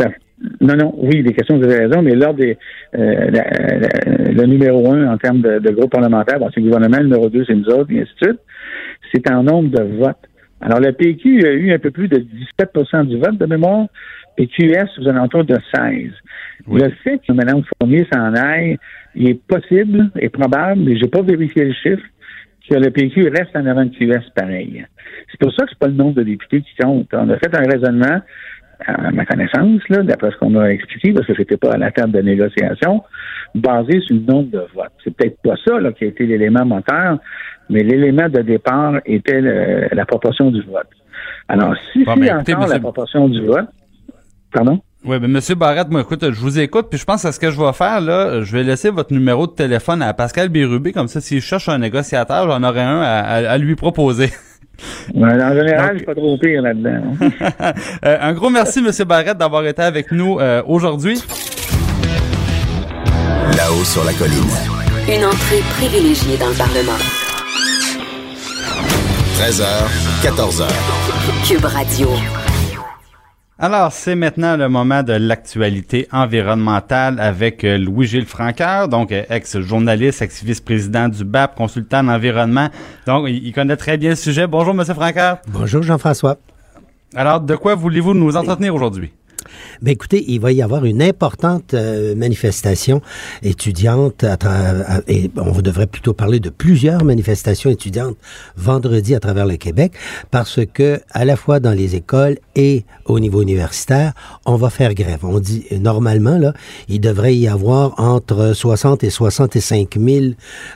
non, non, oui, des questions, vous avez raison, mais l'ordre des euh, le numéro un en termes de, de groupe parlementaire, bon, c'est le gouvernement, le numéro deux, c'est nous autres, et ainsi de suite, c'est en nombre de votes. Alors, le PQ a eu un peu plus de 17% du vote de mémoire, et QS aux alentours de 16. Le fait que Mme Fournier s'en aille, il est possible et probable, mais j'ai pas vérifié le chiffre, que le PQ reste en avant de QS pareil. C'est pour ça que c'est pas le nombre de députés qui compte. On a fait un raisonnement, à ma connaissance, là, d'après ce qu'on m'a expliqué, parce que j'étais pas à la table de négociation, basé sur le nombre de votes. C'est peut-être pas ça là, qui a été l'élément moteur, mais l'élément de départ était la proportion du vote. Alors, si c'est ben, encore la proportion du vote, pardon? Oui, mais Monsieur Barrette, moi, écoute, je vous écoute, puis je pense à ce que je vais faire, là, je vais laisser votre numéro de téléphone à Pascal Bérubé, comme ça, s'il cherche un négociateur, j'en aurai un à, lui proposer. Ouais, en général, je suis pas trop pire là-dedans. Euh, un gros merci, Monsieur Barrette, d'avoir été avec nous euh, aujourd'hui. Là-haut sur la colline. Une entrée privilégiée dans le Parlement. 13h, 14h. Cube Radio. Alors, c'est maintenant le moment de l'actualité environnementale avec euh, Louis-Gilles Franqueur, donc euh, ex-journaliste, ex-vice-président du BAP, consultant en environnement. Donc, il connaît très bien le sujet. Bonjour, Monsieur Franqueur. Bonjour, Jean-François. Alors, de quoi voulez-vous nous entretenir aujourd'hui? Ben écoutez, il va y avoir une importante euh, manifestation étudiante à et on devrait plutôt parler de plusieurs manifestations étudiantes vendredi à travers le Québec parce que à la fois dans les écoles et au niveau universitaire, on va faire grève. On dit normalement là, il devrait y avoir entre 60 et 65 000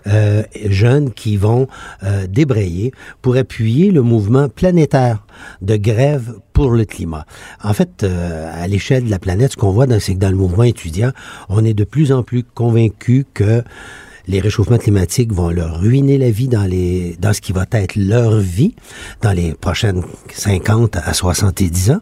euh, jeunes qui vont euh, débrayer pour appuyer le mouvement planétaire de grève pour le climat. En fait, euh, à l'échelle de la planète, ce qu'on voit, c'est que dans le mouvement étudiant, on est de plus en plus convaincu que les réchauffements climatiques vont leur ruiner la vie dans les dans ce qui va être leur vie dans les prochaines 50 à 70 ans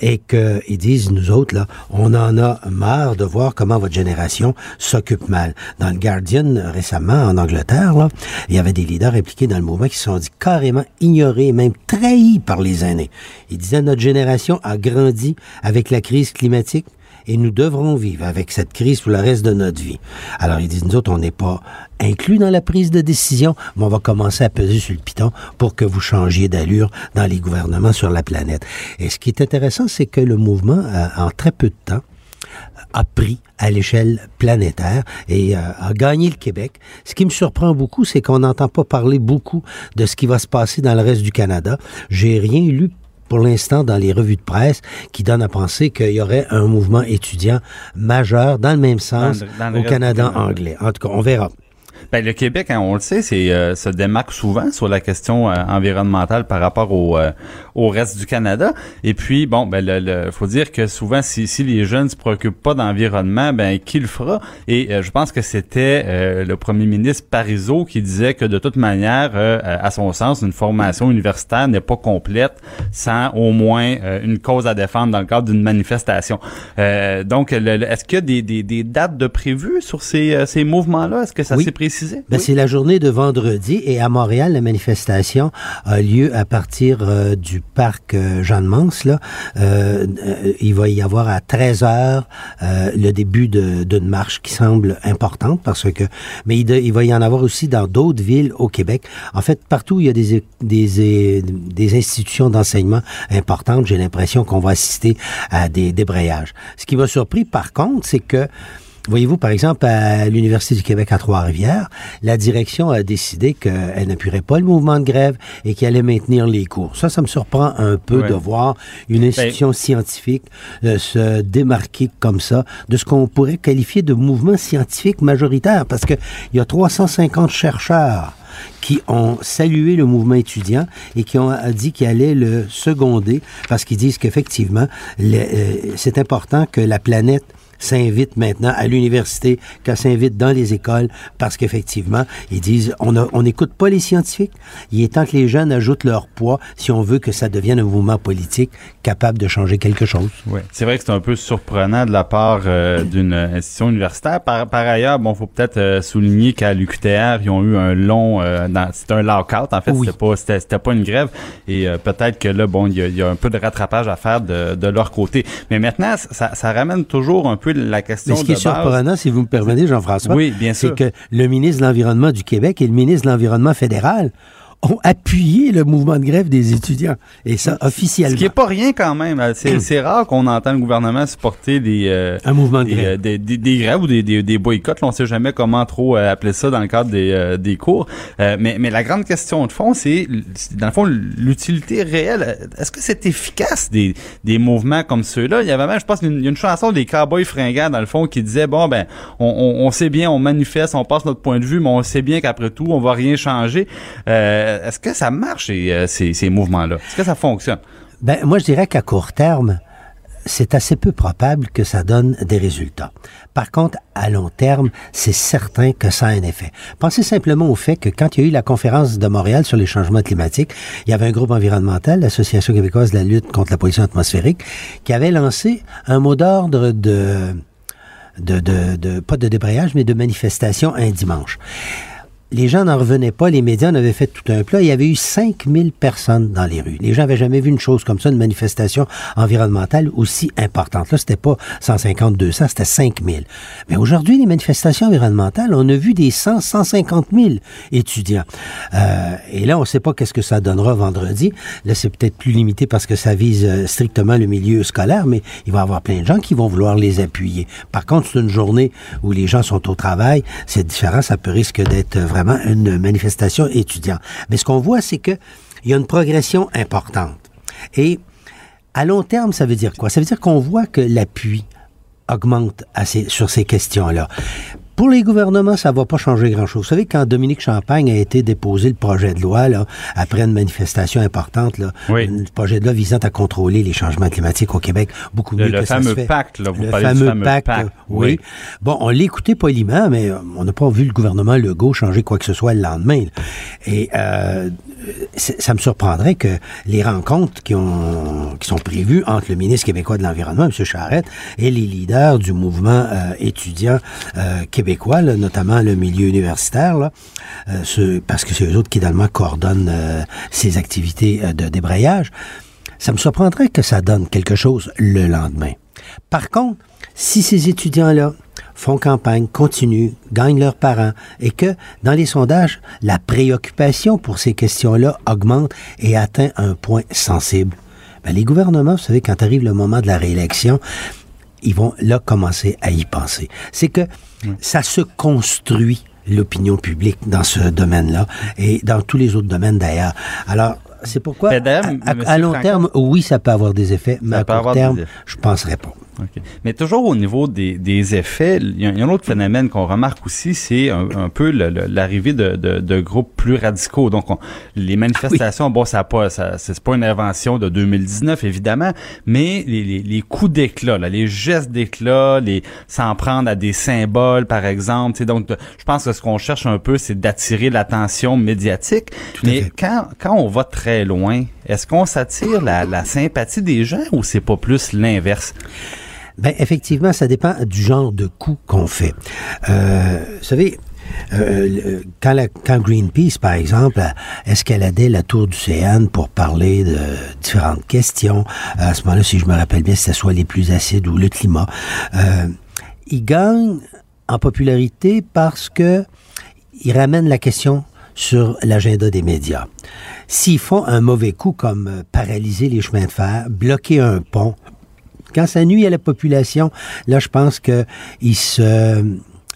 et qu'ils disent nous autres là on en a marre de voir comment votre génération s'occupe mal. Dans le Guardian récemment en Angleterre là, il y avait des leaders impliqués dans le mouvement qui se sont dit carrément ignorés même trahis par les aînés. Ils disaient notre génération a grandi avec la crise climatique et nous devrons vivre avec cette crise pour le reste de notre vie. Alors, ils disent, nous autres, on n'est pas inclus dans la prise de décision, mais on va commencer à peser sur le piton pour que vous changiez d'allure dans les gouvernements sur la planète. Et ce qui est intéressant, c'est que le mouvement, euh, en très peu de temps, a pris à l'échelle planétaire et euh, a gagné le Québec. Ce qui me surprend beaucoup, c'est qu'on n'entend pas parler beaucoup de ce qui va se passer dans le reste du Canada. J'ai rien lu pour l'instant dans les revues de presse qui donnent à penser qu'il y aurait un mouvement étudiant majeur dans le même sens au Canada anglais. En tout cas, on verra. Ben, le Québec, hein, on le sait, c'est euh, se démarque souvent sur la question euh, environnementale par rapport au, euh, au reste du Canada. Et puis, bon, ben, le, faut dire que souvent, si, si les jeunes se préoccupent pas d'environnement, ben, qui le fera? Et je pense que c'était le premier ministre Parizeau qui disait que de toute manière, à son sens, une formation universitaire n'est pas complète sans au moins une cause à défendre dans le cadre d'une manifestation. donc, est-ce qu'il y a des, des, des, dates de prévues sur ces, ces mouvements-là? Est-ce que ça s'est précisé? Ben, C'est la journée de vendredi et à Montréal, la manifestation a lieu à partir euh, du parc euh, Jeanne-Mance. Là. Euh, il va y avoir à 13 heures le début d'une marche qui semble importante parce que... Mais il, va y en avoir aussi dans d'autres villes au Québec. En fait, partout il y a des, des, des institutions d'enseignement importantes, j'ai l'impression qu'on va assister à des débrayages. Ce qui m'a surpris, par contre, c'est que voyez-vous, par exemple, à l'Université du Québec à Trois-Rivières, la direction a décidé qu'elle n'appuierait pas le mouvement de grève et qu'elle allait maintenir les cours. Ça, ça me surprend un peu Ouais. de voir une institution scientifique euh, se démarquer comme ça de ce qu'on pourrait qualifier de mouvement scientifique majoritaire, parce que il y a 350 chercheurs qui ont salué le mouvement étudiant et qui ont euh, dit qu'ils allaient le seconder parce qu'ils disent qu'effectivement, euh, c'est important que la planète s'invite maintenant à l'université, qu'elle s'invite dans les écoles, parce qu'effectivement, ils disent, on n'écoute pas les scientifiques. Il est temps que les jeunes ajoutent leur poids si on veut que ça devienne un mouvement politique capable de changer quelque chose. Ouais. C'est vrai que c'est un peu surprenant de la part euh, d'une institution universitaire. Par, par ailleurs, bon, faut peut-être euh, souligner qu'à l'UQTR, ils ont eu un long, euh, c'était un lockout. En fait, Oui. c'était pas, c'était, pas une grève. Et euh, peut-être que là, bon, il y a, il y a un peu de rattrapage à faire de, de leur côté. Mais maintenant, ça, ça ramène toujours un peu la question Mais ce qui de est surprenant, si vous me permettez, Jean-François, Oui, c'est que le ministre de l'Environnement du Québec et le ministre de l'Environnement fédéral ont appuyé le mouvement de grève des étudiants. Et ça, Ce officiellement. qui est pas rien quand même. C'est, c'est rare qu'on entend le gouvernement supporter des, euh, un mouvement de des, grève. euh, des, des- des grèves ou des, des, boycotts. Là, on sait jamais comment trop euh, appeler ça dans le cadre des, euh, des cours. Euh, mais, mais la grande question de fond, c'est, dans le fond, l'utilité réelle. Est-ce que c'est efficace des, des mouvements comme ceux-là? Il y avait même, je pense, une, chanson des Cowboys fringants, dans le fond, qui disait, bon, ben, on, on, on sait bien, on manifeste, on passe notre point de vue, mais on sait bien qu'après tout, on va rien changer. Euh, est-ce que ça marche, ces, euh, ces, mouvements-là? Est-ce que ça fonctionne? Ben, moi, je dirais qu'à court terme, c'est assez peu probable que ça donne des résultats. Par contre, à long terme, c'est certain que ça a un effet. Pensez simplement au fait que quand il y a eu la conférence de Montréal sur les changements climatiques, il y avait un groupe environnemental, l'Association québécoise de la lutte contre la pollution atmosphérique, qui avait lancé un mot d'ordre de, de, pas de débrayage, mais de manifestation un dimanche les gens n'en revenaient pas, les médias en avaient fait tout un plat. Il y avait eu 5000 personnes dans les rues. Les gens n'avaient jamais vu une chose comme ça, une manifestation environnementale aussi importante. Là, c'était pas 150, 200, c'était 5000. Mais aujourd'hui, les manifestations environnementales, on a vu des 100, 150 000 étudiants. Euh, et là, on ne sait pas qu'est-ce que ça donnera vendredi. Là, c'est peut-être plus limité parce que ça vise euh, strictement le milieu scolaire, mais il va y avoir plein de gens qui vont vouloir les appuyer. Par contre, c'est une journée où les gens sont au travail. C'est différent. Ça peut risque d'être vraiment une manifestation étudiante. Mais ce qu'on voit, c'est que il y a une progression importante. Et à long terme, ça veut dire quoi? Ça veut dire qu'on voit que l'appui augmente sur ces questions-là. Pour les gouvernements, ça va pas changer grand-chose. Vous savez, quand Dominique Champagne a été déposé le projet de loi, là, après une manifestation importante, là, Oui. un projet de loi visant à contrôler les changements climatiques au Québec, beaucoup Le, mieux le que ça se fameux fait. pacte, là, vous le parlez fameux, du fameux pacte, pacte. oui. Bon, on l'a écouté poliment, mais euh, on n'a pas vu le gouvernement Legault changer quoi que ce soit le lendemain. là. Et euh, ça me surprendrait que les rencontres qui, ont, qui sont prévues entre le ministre québécois de l'Environnement, M. Charette, et les leaders du mouvement euh, étudiant euh, québécois, notamment le milieu universitaire, euh, ce- parce que c'est eux autres qui, finalement, coordonnent euh, ces activités euh, de débrayage, ça me surprendrait que ça donne quelque chose le lendemain. Par contre, si ces étudiants-là font campagne, continuent, gagnent leurs parents et que dans les sondages, la préoccupation pour ces questions-là augmente et atteint un point sensible, ben, les gouvernements, vous savez, quand arrive le moment de la réélection, ils vont là commencer à y penser. C'est que ça se construit l'opinion publique dans ce domaine-là et dans tous les autres domaines d'ailleurs. Alors, c'est pourquoi, à, à- Monsieur à long terme, oui, ça peut avoir des effets, mais Ça à court terme, je penserais pas. OK. Mais toujours au niveau des, des effets, il y, y a un autre phénomène qu'on remarque aussi, c'est un, un peu l'arrivée de, de, de groupes plus radicaux. Donc, on- les manifestations, bon, ça pas, ça, c'est pas une invention de 2019 évidemment, mais les, les, les coups d'éclat, les gestes d'éclat, les s'en prendre à des symboles, par exemple. Donc, je pense que ce qu'on cherche un peu, c'est d'attirer l'attention médiatique. à mais quand, quand on va très loin, est-ce qu'on s'attire la, la sympathie des gens ou c'est pas plus l'inverse? Ben, effectivement, ça dépend du genre de coup qu'on fait. Euh, vous savez, euh, le- quand, Greenpeace, par exemple, escaladait la tour du CN pour parler de différentes questions, à ce moment-là, si je me rappelle bien, c'était soit les plus acides ou le climat, euh, ils gagnent en popularité parce que ils ramènent la question sur l'agenda des médias. S'ils font un mauvais coup comme euh, paralyser les chemins de fer, bloquer un pont, Quand ça nuit à la population, là, je pense que il se,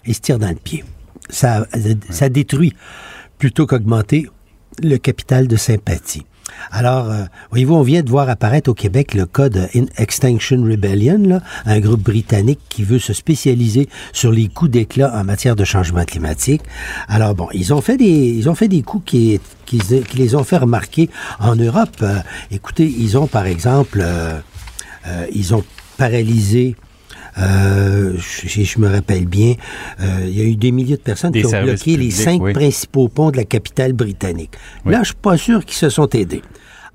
il se tire dans le pied. Ça, ça détruit plutôt qu'augmenter le capital de sympathie. Alors, euh, voyez-vous, on vient de voir apparaître au Québec le cas de In- Extinction Rebellion, là, un groupe britannique qui veut se spécialiser sur les coups d'éclat en matière de changement climatique. Alors bon, ils ont fait des, ils ont fait des coups qui, qui, qui les ont fait remarquer en Europe. Euh, écoutez, ils ont par exemple, euh, euh, ils ont paralysé euh, si je me rappelle bien, euh, il y a eu des milliers de personnes Des qui ont bloqué les cinq oui. principaux ponts de la capitale britannique. Oui. Là, je suis pas sûr qu'ils se sont aidés.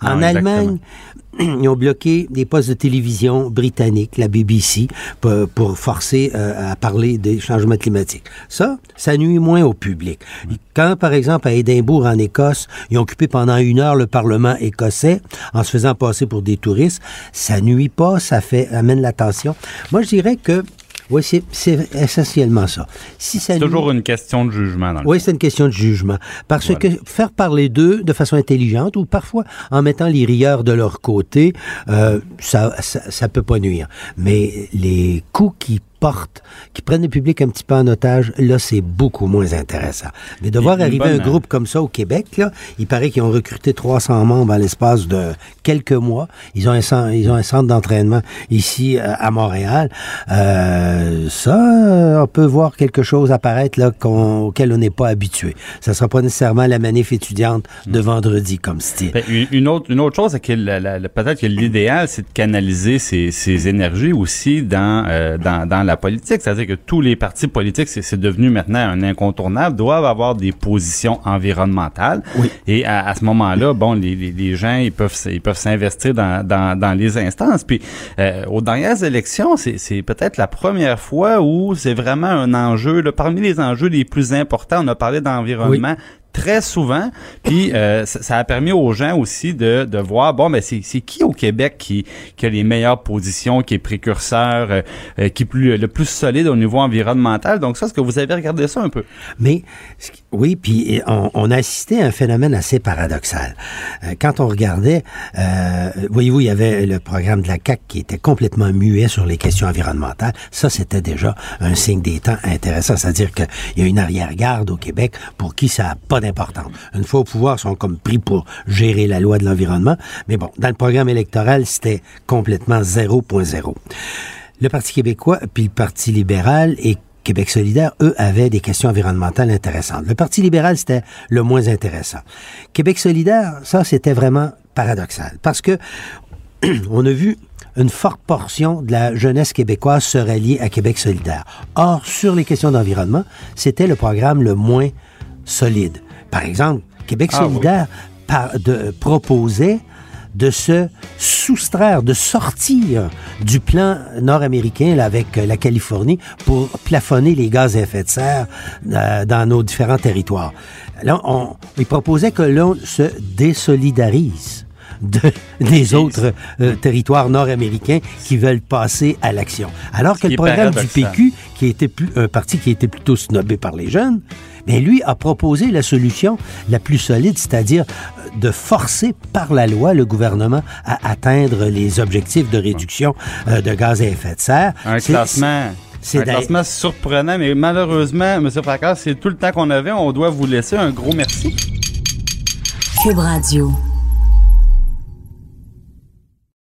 En Allemagne, ils ont bloqué des postes de télévision britanniques, la BBC, pour, pour forcer euh, à parler des changements climatiques. Ça, ça nuit moins au public. Quand, par exemple, à Édimbourg, en Écosse, ils ont occupé pendant une heure le Parlement écossais en se faisant passer pour des touristes, ça nuit pas, ça fait amène l'attention. Moi, je dirais que oui, c'est essentiellement ça. Si ça C'est toujours une question de jugement dans le oui, c'est une question de jugement. Parce Voilà. que faire parler d'eux de façon intelligente ou parfois en mettant les rieurs de leur côté, euh, ça, ça, ça peut pas nuire. Mais les coups qui qui prennent le public un petit peu en otage, là, c'est beaucoup moins intéressant. Mais de voir arriver bonne- un groupe comme ça au Québec, là, il paraît qu'ils ont recruté 300 membres à l'espace de quelques mois. Ils ont un centre, ils ont un centre d'entraînement ici euh, à Montréal. Euh, ça, on peut voir quelque chose apparaître là qu'on- auquel on n'est pas habitué. Ça sera pas nécessairement la manif étudiante de vendredi comme style. Ben, une, autre, une autre chose, c'est que peut-être que l'idéal, c'est de canaliser ces, ces énergies aussi dans, euh, dans, dans la politique. C'est-à-dire que tous les partis politiques, c'est c'est devenu maintenant un incontournable, doivent avoir des positions environnementales. Oui. Et à, à ce moment-là, bon, les, les, les gens, ils peuvent, ils peuvent s'investir dans, dans, dans les instances. Puis, euh, aux dernières élections, c'est c'est peut-être la première fois où c'est vraiment un enjeu. Là, parmi les enjeux les plus importants, on a parlé d'environnement très souvent. Puis euh, ça, ça a permis aux gens aussi de, de voir, bon, ben c'est c'est qui au Québec qui, qui a les meilleures positions, qui est précurseur, euh, euh, qui est plus, le plus solide au niveau environnemental? Donc ça, est-ce que vous avez regardé ça un peu? Mais ce qui- oui, puis on, on à un phénomène assez paradoxal. Euh, quand on regardait, euh, voyez-vous, il y avait le programme de la CAC qui était complètement muet sur les questions environnementales. Ça, c'était déjà un signe des temps intéressant, c'est-à-dire qu'il y a une arrière-garde au Québec pour qui ça n'a pas d'importance. Une fois au pouvoir, ils sont comme pris pour gérer la loi de l'environnement. Mais bon, dans le programme électoral, c'était complètement 0.0. Le Parti québécois puis le Parti libéral et Québec solidaire, eux, avaient des questions environnementales intéressantes. Le Parti libéral, c'était le moins intéressant. Québec solidaire, ça, c'était vraiment paradoxal. Parce que on a vu une forte portion de la jeunesse québécoise se rallier à Québec solidaire. Or, sur les questions d'environnement, c'était le programme le moins solide. Par exemple, Québec Ah oui. solidaire par- de- proposait de se soustraire, de sortir du plan nord-américain avec euh, la Californie pour plafonner les gaz à effet de serre euh, dans nos différents territoires. Là, on, il proposait que l'on se désolidarise de, des autres euh, territoires nord-américains qui veulent passer à l'action. Alors que le programme du. PQ, qui était plus, un parti qui était plutôt snobé par les jeunes, mais lui a proposé la solution la plus solide, c'est-à-dire euh, de forcer par la loi le gouvernement à atteindre les objectifs de réduction euh, de gaz à effet de serre. Un C'est- classement. c'est un d'ailleurs- classement surprenant, mais malheureusement, M. Fracas, c'est tout le temps qu'on avait. On doit vous laisser un gros merci. Cube Radio.